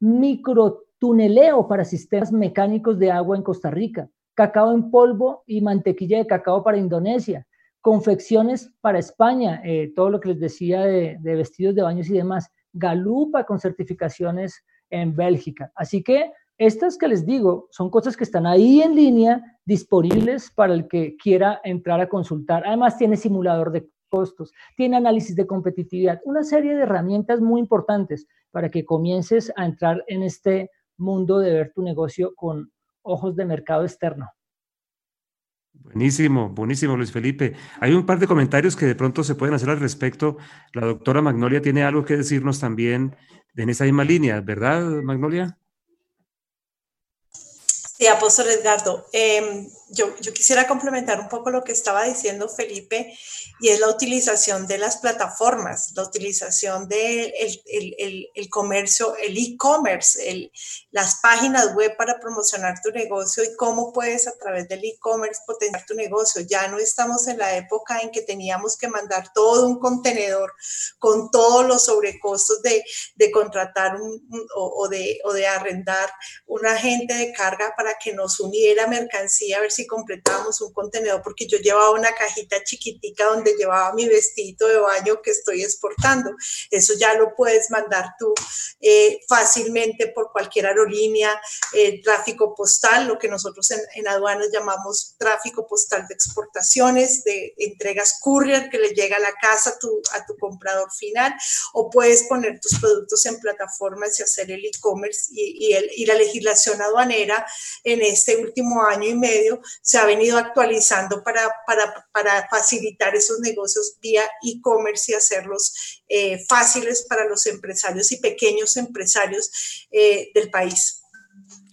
Microtuneleo para sistemas mecánicos de agua en Costa Rica. Cacao en polvo y mantequilla de cacao para Indonesia confecciones para España, eh, todo lo que les decía de, de, vestidos de baños y demás, Galupa con certificaciones en Bélgica. Así que estas que les digo son cosas que están ahí en línea, disponibles para el que quiera entrar a consultar. Además tiene simulador de costos, tiene análisis de competitividad, una serie de herramientas muy importantes para que comiences a entrar en este mundo de ver tu negocio con ojos de mercado externo. Buenísimo, buenísimo, Luis Felipe. Hay un par de comentarios que de pronto se pueden hacer al respecto. La doctora Magnolia tiene algo que decirnos también en esa misma línea, ¿verdad, Magnolia? Sí, apóstol Edgardo. Em, yo, yo, quisiera complementar un poco lo que estaba diciendo Felipe y es la utilización de las plataformas, la utilización del de el, el, el, comercio, el e-commerce, las páginas web para promocionar tu negocio y cómo puedes a través del e-commerce potenciar tu negocio. Ya no estamos en la época en que teníamos que mandar todo un contenedor con todos los sobrecostos de, de contratar un, o, o, de, o de arrendar un agente de carga para que nos uniera mercancía a ver si completábamos un contenedor, porque yo llevaba una cajita chiquitica donde llevaba mi vestido de baño que estoy exportando. Eso ya lo puedes mandar tú eh, fácilmente por cualquier aerolínea, eh, tráfico postal, lo que nosotros en, en, aduanas llamamos tráfico postal de exportaciones, de entregas courier que le llega a la casa a tu, a tu comprador final, o puedes poner tus productos en plataformas y hacer el e-commerce y, y, el, y la legislación aduanera en este último año y medio se ha venido actualizando para, para, para facilitar esos negocios vía e-commerce y hacerlos eh, fáciles para los empresarios y pequeños empresarios eh, del país.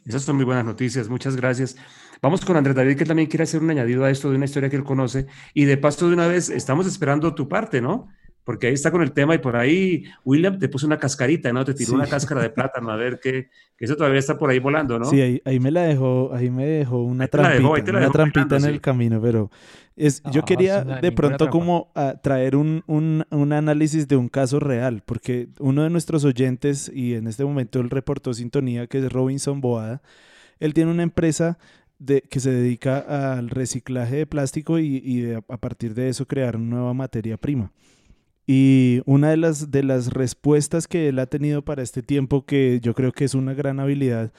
Esas son muy buenas noticias, muchas gracias. Vamos con Andrés David, que también quiere hacer un añadido a esto de una historia que él conoce. Y de paso, de una vez, estamos esperando tu parte, ¿no? Porque ahí está con el tema y por ahí William te puso una cascarita, ¿no? Te tiró una cáscara de plátano, a ver que, que, eso todavía está por ahí volando, ¿no? Sí, ahí, ahí me la dejó, ahí me dejó una trampita, una trampita en el camino, pero es, yo quería de pronto como a, traer un, un, un, análisis de un caso real, porque uno de nuestros oyentes, y en este momento él reportó sintonía, que es Robinson Boada, él tiene una empresa de, que se dedica al reciclaje de plástico y, y de, a partir de eso crear nueva materia prima. Y una de las, de las respuestas que él ha tenido para este tiempo, que yo creo que es una gran habilidad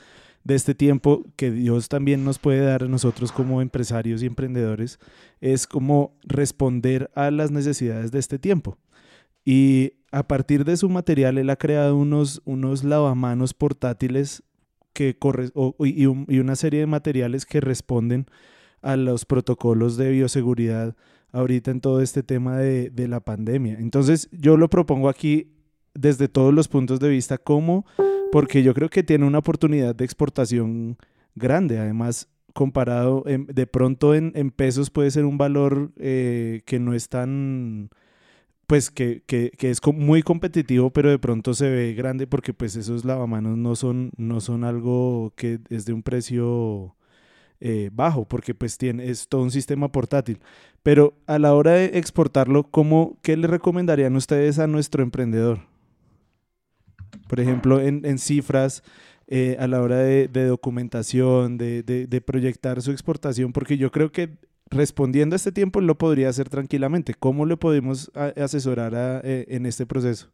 de este tiempo que Dios también nos puede dar a nosotros como empresarios y emprendedores, es como responder a las necesidades de este tiempo. Y a partir de su material, él ha creado unos, unos lavamanos portátiles que corre, y, y una serie de materiales que responden a los protocolos de bioseguridad ahorita en todo este tema de, de la pandemia. Entonces yo lo propongo aquí desde todos los puntos de vista, como porque yo creo que tiene una oportunidad de exportación grande, además comparado de pronto en, en, pesos puede ser un valor eh, que no es tan pues que, que, que, es muy competitivo pero de pronto se ve grande porque pues esos lavamanos no son no son algo que es de un precio eh, bajo, porque pues tiene, es todo un sistema portátil. Pero a la hora de exportarlo, ¿cómo, ¿qué le recomendarían ustedes a nuestro emprendedor? Por ejemplo, en, en cifras, eh, a la hora de, de documentación, de, de, de, proyectar su exportación, porque yo creo que respondiendo a este tiempo lo podría hacer tranquilamente. ¿Cómo le podemos asesorar a, eh, en este proceso?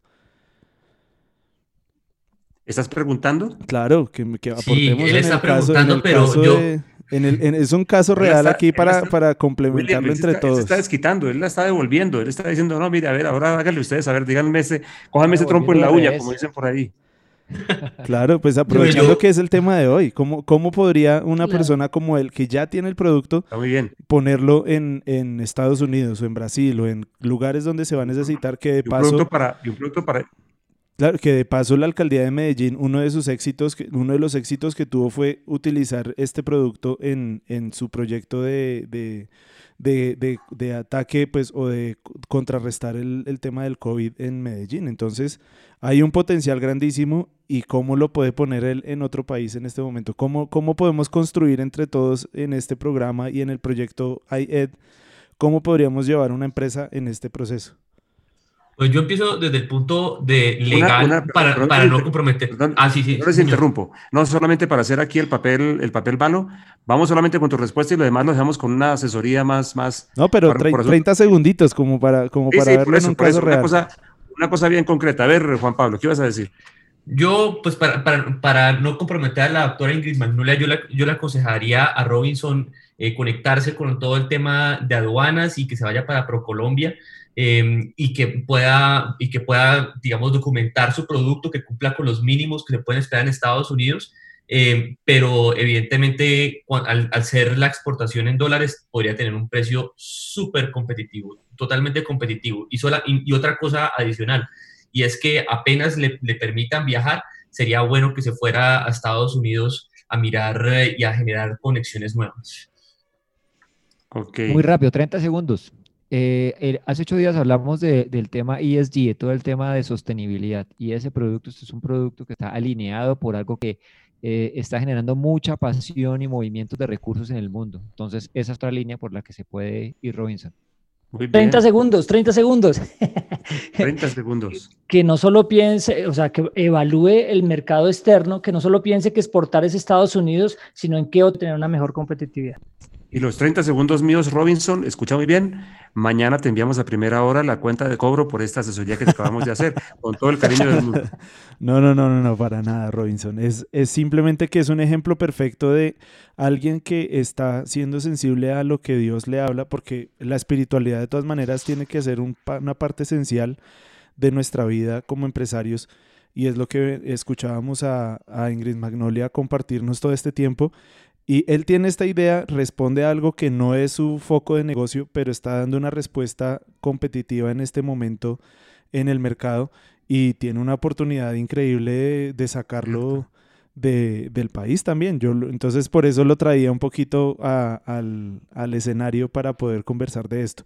¿Estás preguntando? Claro, que, que aportemos sí, él en, está caso, preguntando, en el pero caso yo... de, en el, en, es un caso real está- aquí para, está- para complementarlo William, entre está, él se todos. está desquitando, él la está devolviendo, él está diciendo, no, mire, a ver, ahora háganle ustedes, a ver, díganme ese, cójanme ese trompo en la uña, como dicen por ahí. [laughs] [laughs] Claro, pues aprovechando que es el tema de hoy, ¿cómo, cómo podría una Claro. persona como él, que ya tiene el producto, Está muy bien. ponerlo en, en Estados Unidos o en Brasil o en lugares donde se va a necesitar que de Y un paso, producto para, y un producto para, claro, que de paso la alcaldía de Medellín, uno de sus éxitos, uno de los éxitos que tuvo fue utilizar este producto en, en su proyecto de, de, de, de- ataque, pues, o de contrarrestar el, el tema del COVID en Medellín. Entonces, hay un potencial grandísimo y cómo lo puede poner él en otro país en este momento. ¿Cómo, cómo podemos construir entre todos en este programa y en el proyecto iEd? ¿Cómo podríamos llevar una empresa en este proceso? Pues yo empiezo desde el punto de legal para, no comprometer. ah, sí, sí. No les interrumpo. No solamente para hacer aquí el papel, el papel malo. Vamos solamente con tu respuesta y lo demás lo dejamos con una asesoría más. más no, pero 30, segunditos como para, como para verlo en un caso real. Una cosa, una cosa bien concreta. A ver, Juan Pablo, ¿qué ibas a decir? Yo, pues para, para, para, no comprometer a la doctora Ingrid Magnolia, yo, yo le aconsejaría a Robinson eh, conectarse con todo el tema de aduanas y que se vaya para ProColombia. Em, y, que pueda, y que pueda, digamos, documentar su producto, que cumpla con los mínimos que se pueden esperar en Estados Unidos. Em, pero evidentemente al, al, ser la exportación en dólares podría tener un precio súper competitivo, totalmente competitivo. Y, sola, y, otra cosa adicional, y es que apenas le, le, permitan viajar, sería bueno que se fuera a Estados Unidos a mirar eh, y a generar conexiones nuevas. Okay. Muy rápido, 30 segundos. Eh, hace ocho días hablamos del tema ESG, de todo el tema de sostenibilidad, y ese producto este es un producto que está alineado por algo que eh, está generando mucha pasión y movimientos de recursos en el mundo. Entonces, esa es otra línea por la que se puede ir Robinson. 30 segundos, 30 segundos. 30 [laughs] segundos. Que no solo piense, o sea, que evalúe el mercado externo, que no solo piense que exportar es Estados Unidos, sino en qué obtener una mejor competitividad. Y los 30 segundos míos, Robinson, escucha muy bien. Mañana te enviamos a primera hora la cuenta de cobro por esta asesoría que te acabamos de hacer, con todo el cariño del mundo. [laughs] No, no, no, no, no, para nada, Robinson. Es, es simplemente que es un ejemplo perfecto de alguien que está siendo sensible a lo que Dios le habla, porque la espiritualidad de todas maneras tiene que ser una parte esencial de nuestra vida como empresarios. Y es lo que escuchábamos a, a Ingrid Magnolia compartirnos todo este tiempo y él tiene esta idea, responde a algo que no es su foco de negocio, pero está dando una respuesta competitiva en este momento en el mercado y tiene una oportunidad increíble de, sacarlo del país también. Yo, entonces por eso lo traía un poquito al, escenario para poder conversar de esto.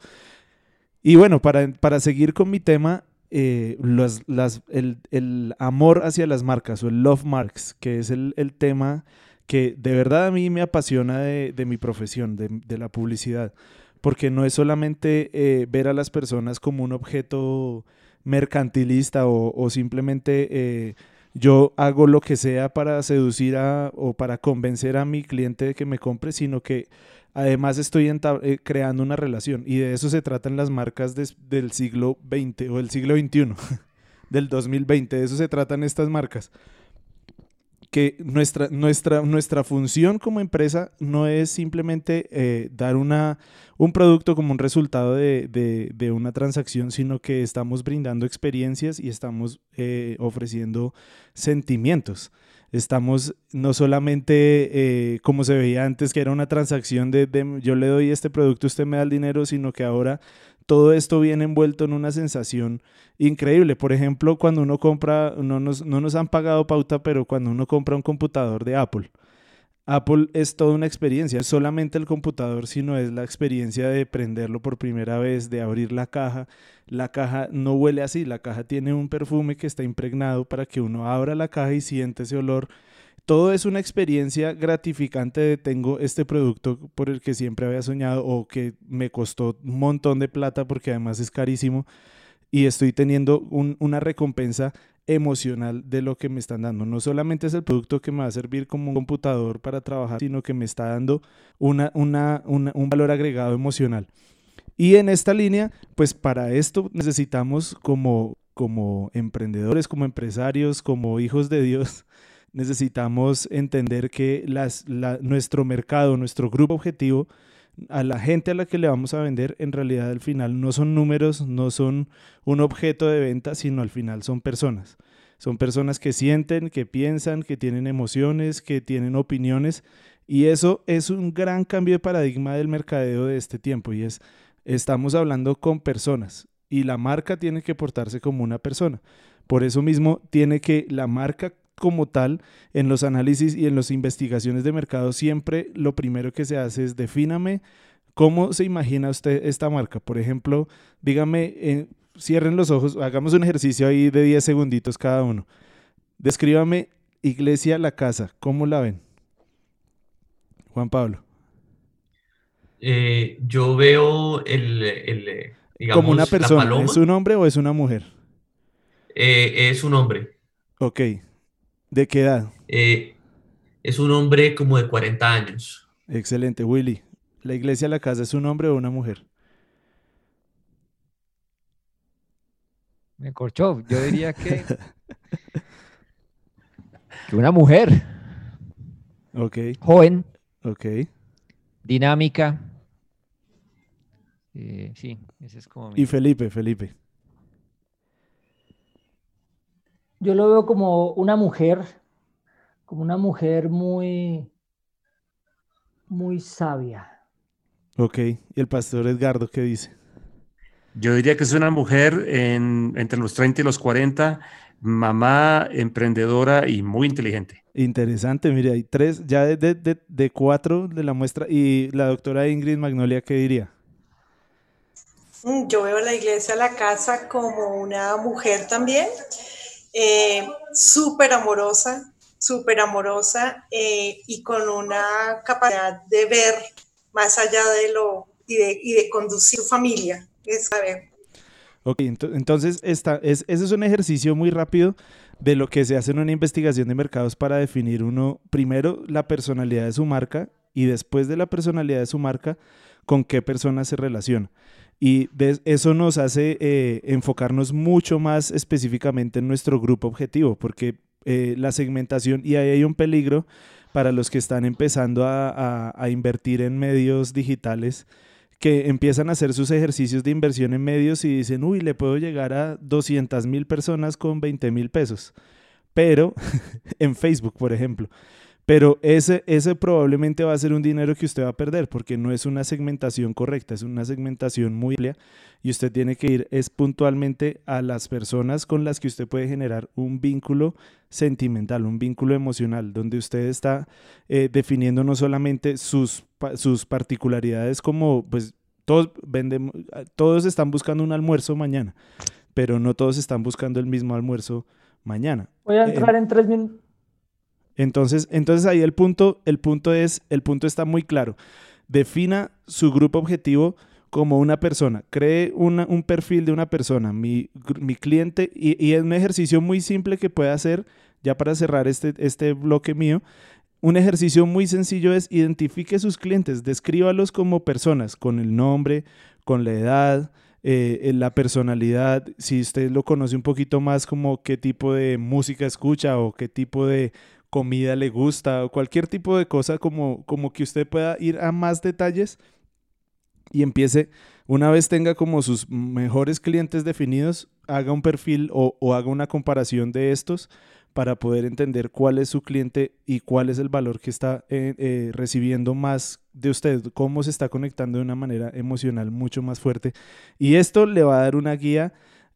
Y bueno, para, para seguir con mi tema, eh, las, el, el, amor hacia las marcas o el love marks, que es el, el tema que de verdad a mí me apasiona de, mi profesión, de, la publicidad, porque no es solamente eh, ver a las personas como un objeto mercantilista o, simplemente eh, yo hago lo que sea para seducir a, o para convencer a mi cliente de que me compre, sino que además estoy eh, creando una relación. Y de eso se tratan las marcas del siglo XX o [laughs] del siglo XXI, del 2020, de eso se tratan estas marcas que nuestra, nuestra, nuestra función como empresa no es simplemente eh, dar una, un producto como un resultado de, una transacción, sino que estamos brindando experiencias y estamos eh, ofreciendo sentimientos. Estamos no solamente eh, como se veía antes, que era una transacción de, de yo le doy este producto, usted me da el dinero, sino que ahora todo esto viene envuelto en una sensación increíble. Por ejemplo, cuando uno compra, no nos, no nos han pagado pauta, pero cuando uno compra un computador de Apple, Apple es toda una experiencia, no solamente el computador, sino es la experiencia de prenderlo por primera vez, de abrir la caja. La caja no huele así, la caja tiene un perfume que está impregnado para que uno abra la caja y siente ese olor todo es una experiencia gratificante de tengo este producto por el que siempre había soñado o que me costó un montón de plata porque además es carísimo y estoy teniendo una recompensa emocional de lo que me están dando. No solamente es el producto que me va a servir como un computador para trabajar, sino que me está dando una, un valor agregado emocional. Y en esta línea, pues para esto necesitamos como, como emprendedores, como empresarios, como hijos de Dios, necesitamos entender que las, nuestro mercado, nuestro grupo objetivo, a la gente a la que le vamos a vender, en realidad al final no son números, no son un objeto de venta, sino al final son personas. Son personas que sienten, que piensan, que tienen emociones, que tienen opiniones. Y eso es un gran cambio de paradigma del mercadeo de este tiempo. Y es, estamos hablando con personas. Y la marca tiene que portarse como una persona. Por eso mismo tiene que la marca como tal, en los análisis y en las investigaciones de mercado, siempre lo primero que se hace es defíname cómo se imagina usted esta marca. Por ejemplo, dígame, eh, cierren los ojos, hagamos un ejercicio ahí de 10 segunditos cada uno. Descríbame Iglesia La Casa, ¿cómo la ven? Juan Pablo. Eh, yo veo el, digamos, Como una persona, ¿es un hombre o es una mujer? eh, es un hombre. Ok. ¿De qué edad? Eh, es un hombre como de 40 años. Excelente, Willy. ¿La iglesia la casa es un hombre o una mujer? Me corchó. Yo diría que, [laughs] que una mujer Ok, joven, ok. dinámica. Eh, sí, ese es como mi- Y Felipe, Felipe. Yo lo veo como una mujer, como una mujer muy, muy sabia. Ok. ¿Y el pastor Edgardo qué dice? Yo diría que es una mujer en- entre los 30 y los 40, mamá, emprendedora y muy inteligente. Interesante, mire, hay tres, ya de, de- de- de cuatro de la muestra. ¿Y la doctora Ingrid Magnolia qué diría? Mm, Yo veo la iglesia, la casa como una mujer también, eh, súper amorosa, súper amorosa eh, y con una capacidad de ver más allá de lo y de, y de conducir su familia. Es saber. Ok, ento- entonces esta, es, ese es un ejercicio muy rápido de lo que se hace en una investigación de mercados para definir uno, primero, la personalidad de su marca y después de la personalidad de su marca, con qué persona se relaciona. Y de- eso nos hace eh, enfocarnos mucho más específicamente en nuestro grupo objetivo, porque eh, la segmentación, y ahí hay un peligro para los que están empezando a, a- a invertir en medios digitales, que empiezan a hacer sus ejercicios de inversión en medios y dicen, uy, le puedo llegar a 200 mil personas con 20 mil pesos. Pero, [laughs] en Facebook, por ejemplo. Pero ese, ese probablemente va a ser un dinero que usted va a perder porque no es una segmentación correcta, es una segmentación muy amplia y usted tiene que ir es puntualmente a las personas con las que usted puede generar un vínculo sentimental, un vínculo emocional, donde usted está eh, definiendo no solamente sus, sus particularidades como, pues, todos, vendemos, todos están buscando un almuerzo mañana, pero no todos están buscando el mismo almuerzo mañana. Voy a Eh, entrar en tres minutos. Entonces, entonces ahí el punto, el punto es, el punto está muy claro. Defina su grupo objetivo como una persona. Cree un perfil de una persona, mi, mi cliente, y, y es un ejercicio muy simple que puede hacer, ya para cerrar este, este bloque mío. Un ejercicio muy sencillo es identifique sus clientes, descríbalos como personas, con el nombre, con la edad, eh, la personalidad, si usted lo conoce un poquito más como qué tipo de música escucha o qué tipo de comida le gusta o cualquier tipo de cosa como, como que usted pueda ir a más detalles y empiece, una vez tenga como sus mejores clientes definidos, haga un perfil o, haga una comparación de estos para poder entender cuál es su cliente y cuál es el valor que está eh, eh, recibiendo más de usted, cómo se está conectando de una manera emocional mucho más fuerte. Y esto le va a dar una guía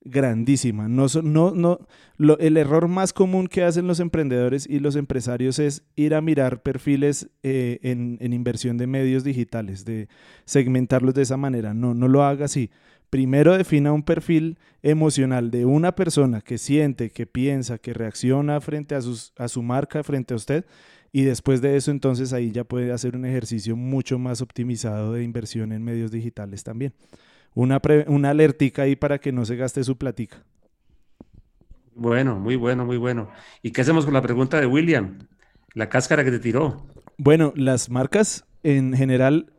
grandísima. No, no, no, el error más común que hacen los emprendedores y los empresarios es ir a mirar perfiles eh, en, inversión de medios digitales, de segmentarlos de esa manera. No, no lo haga así. Primero defina un perfil emocional de una persona que siente, que piensa, que reacciona frente a, a su marca, frente a usted. Y después de eso, entonces ahí ya puede hacer un ejercicio mucho más optimizado de inversión en medios digitales también. Una, pre- una alertica ahí para que no se gaste su platica. Bueno, muy bueno, muy bueno. ¿Y qué hacemos con la pregunta de William? La cáscara que te tiró. Bueno, las marcas en general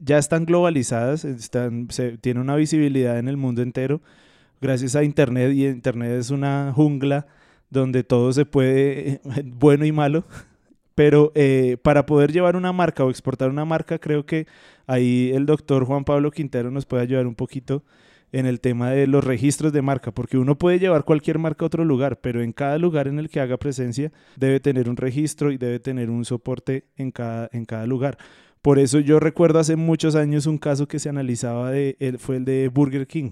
ya están globalizadas, están, se, tienen una visibilidad en el mundo entero gracias a Internet y Internet es una jungla donde todo se puede, [laughs] bueno y malo, pero eh, para poder llevar una marca o exportar una marca, creo que ahí el doctor Juan Pablo Quintero nos puede ayudar un poquito en el tema de los registros de marca, porque uno puede llevar cualquier marca a otro lugar, pero en cada lugar en el que haga presencia debe tener un registro y debe tener un soporte en cada, en cada lugar. Por eso yo recuerdo hace muchos años un caso que se analizaba de fue el de Burger King.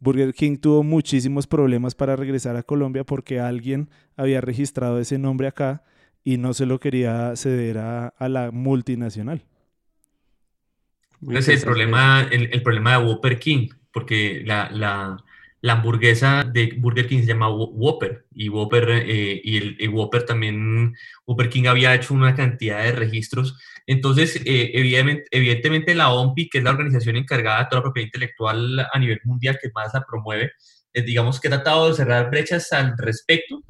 Burger King tuvo muchísimos problemas para regresar a Colombia porque alguien había registrado ese nombre acá y no se lo quería ceder a, a la multinacional. Ese es el problema, el, el problema de Whopper King, porque la, la, la hamburguesa de Burger King se llama Whopper y Whopper eh, y el, Whopper también Whopper King había hecho una cantidad de registros entonces eh, evidentemente, evidentemente, la OMPI que es la organización encargada de toda la propiedad intelectual a nivel mundial que más la promueve eh, digamos que ha tratado de cerrar brechas al respecto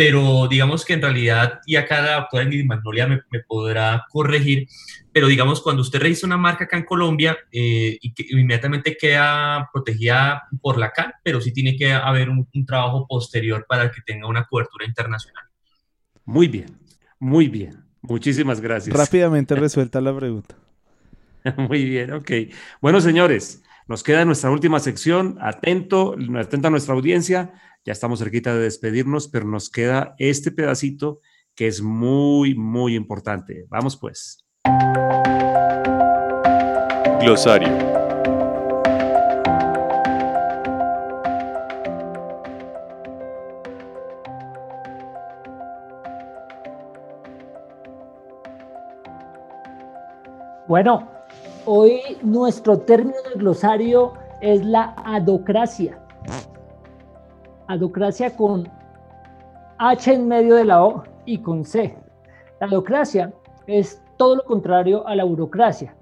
pero digamos que en realidad, y acá la doctora Ingrid Magnolia me, podrá corregir, pero digamos, cuando usted registra una marca acá en Colombia eh, y que inmediatamente queda protegida por la CAN, pero sí tiene que haber un, trabajo posterior para que tenga una cobertura internacional. Muy bien, muy bien. Muchísimas gracias. Rápidamente [laughs] resuelta la pregunta. Muy bien, ok. Bueno, señores, nos queda nuestra última sección. Atento, atento a nuestra audiencia. Ya estamos cerquita de despedirnos, pero nos queda este pedacito que es muy, muy importante. Vamos pues. Glosario. Bueno, hoy nuestro término de glosario es la adocracia adocracia con H en medio de la O y con C. La adocracia es todo lo contrario a la burocracia.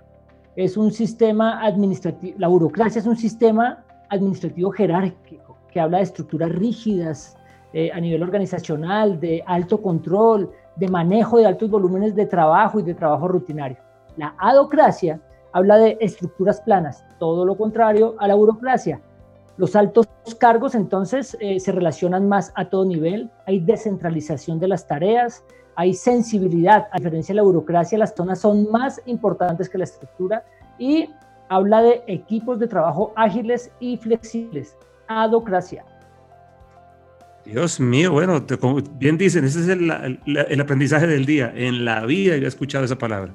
Es un sistema administrativo, la burocracia es un sistema administrativo jerárquico que habla de estructuras rígidas eh, a nivel organizacional, de alto control, de manejo de altos volúmenes de trabajo y de trabajo rutinario. La adocracia habla de estructuras planas, todo lo contrario a la burocracia, los altos cargos entonces eh, se relacionan más a todo nivel, hay descentralización de las tareas, hay sensibilidad, a diferencia de la burocracia, las zonas son más importantes que la estructura y habla de equipos de trabajo ágiles y flexibles, adocracia. Dios mío, bueno, bien dicen, ese es el, el, aprendizaje del día. En la vida he escuchado esa palabra.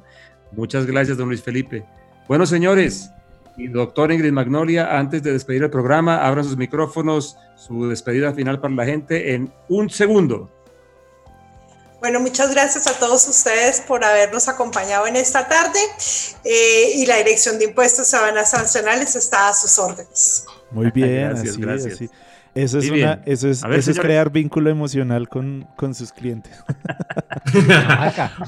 Muchas gracias, don Luis Felipe. Bueno, señores, y doctor Ingrid Magnolia, antes de despedir el programa, abran sus micrófonos, su despedida final para la gente en un segundo. Bueno, muchas gracias a todos ustedes por habernos acompañado en esta tarde eh, y la Dirección de Impuestos y Nacionales está a sus órdenes. Muy bien, [laughs] gracias, gracias. Eso es, una, eso es, eso es crear vínculo emocional con, con sus clientes. [laughs]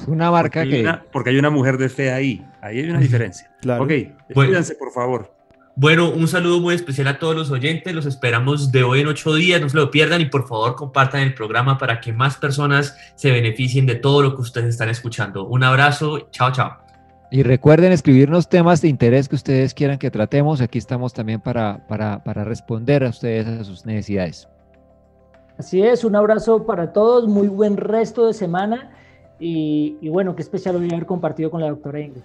una marca porque que... Hay porque hay una mujer de fe ahí. Ahí hay una diferencia. Claro. Ok, despídanse, por favor. Bueno, un saludo muy especial a todos los oyentes. Los esperamos de hoy en ocho días. No se lo pierdan y por favor compartan el programa para que más personas se beneficien de todo lo que ustedes están escuchando. Un abrazo. Chao, chao. Y recuerden escribirnos temas de interés que ustedes quieran que tratemos. Aquí estamos también para, para, para responder a ustedes a sus necesidades. Así es, un abrazo para todos, muy buen resto de semana y, y bueno, qué especial hoy haber compartido con la doctora Ingrid.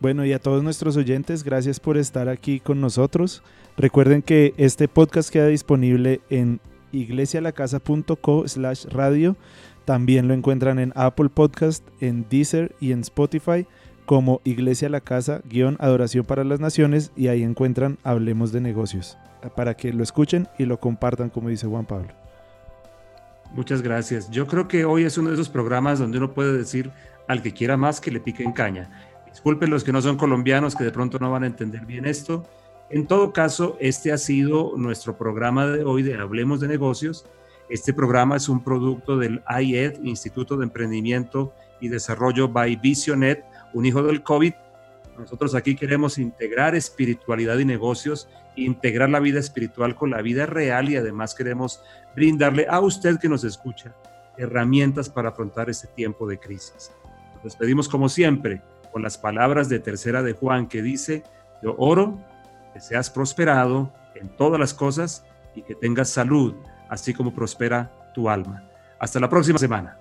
Bueno, y a todos nuestros oyentes, gracias por estar aquí con nosotros. Recuerden que este podcast queda disponible en iglesialacasa.co slash radio también lo encuentran en Apple Podcast, en Deezer y en Spotify como Iglesia La Casa, guion Adoración para las Naciones y ahí encuentran Hablemos de Negocios para que lo escuchen y lo compartan como dice Juan Pablo. Muchas gracias. Yo creo que hoy es uno de esos programas donde uno puede decir al que quiera más que le pique en caña. Disculpen los que no son colombianos que de pronto no van a entender bien esto. En todo caso, este ha sido nuestro programa de hoy de Hablemos de Negocios este programa es un producto del IED, Instituto de Emprendimiento y Desarrollo by Visionet, un hijo del COVID. Nosotros aquí queremos integrar espiritualidad y negocios, integrar la vida espiritual con la vida real y además queremos brindarle a usted que nos escucha herramientas para afrontar este tiempo de crisis. Nos despedimos como siempre con las palabras de tercera de Juan que dice, yo oro que seas prosperado en todas las cosas y que tengas salud así como prospera tu alma. Hasta la próxima semana.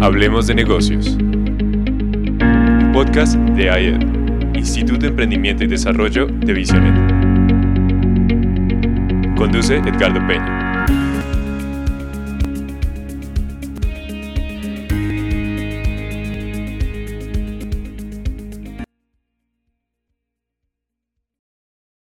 Hablemos de negocios. Podcast de AED, Instituto de Emprendimiento y Desarrollo de Visionet. Conduce Edgardo Peña.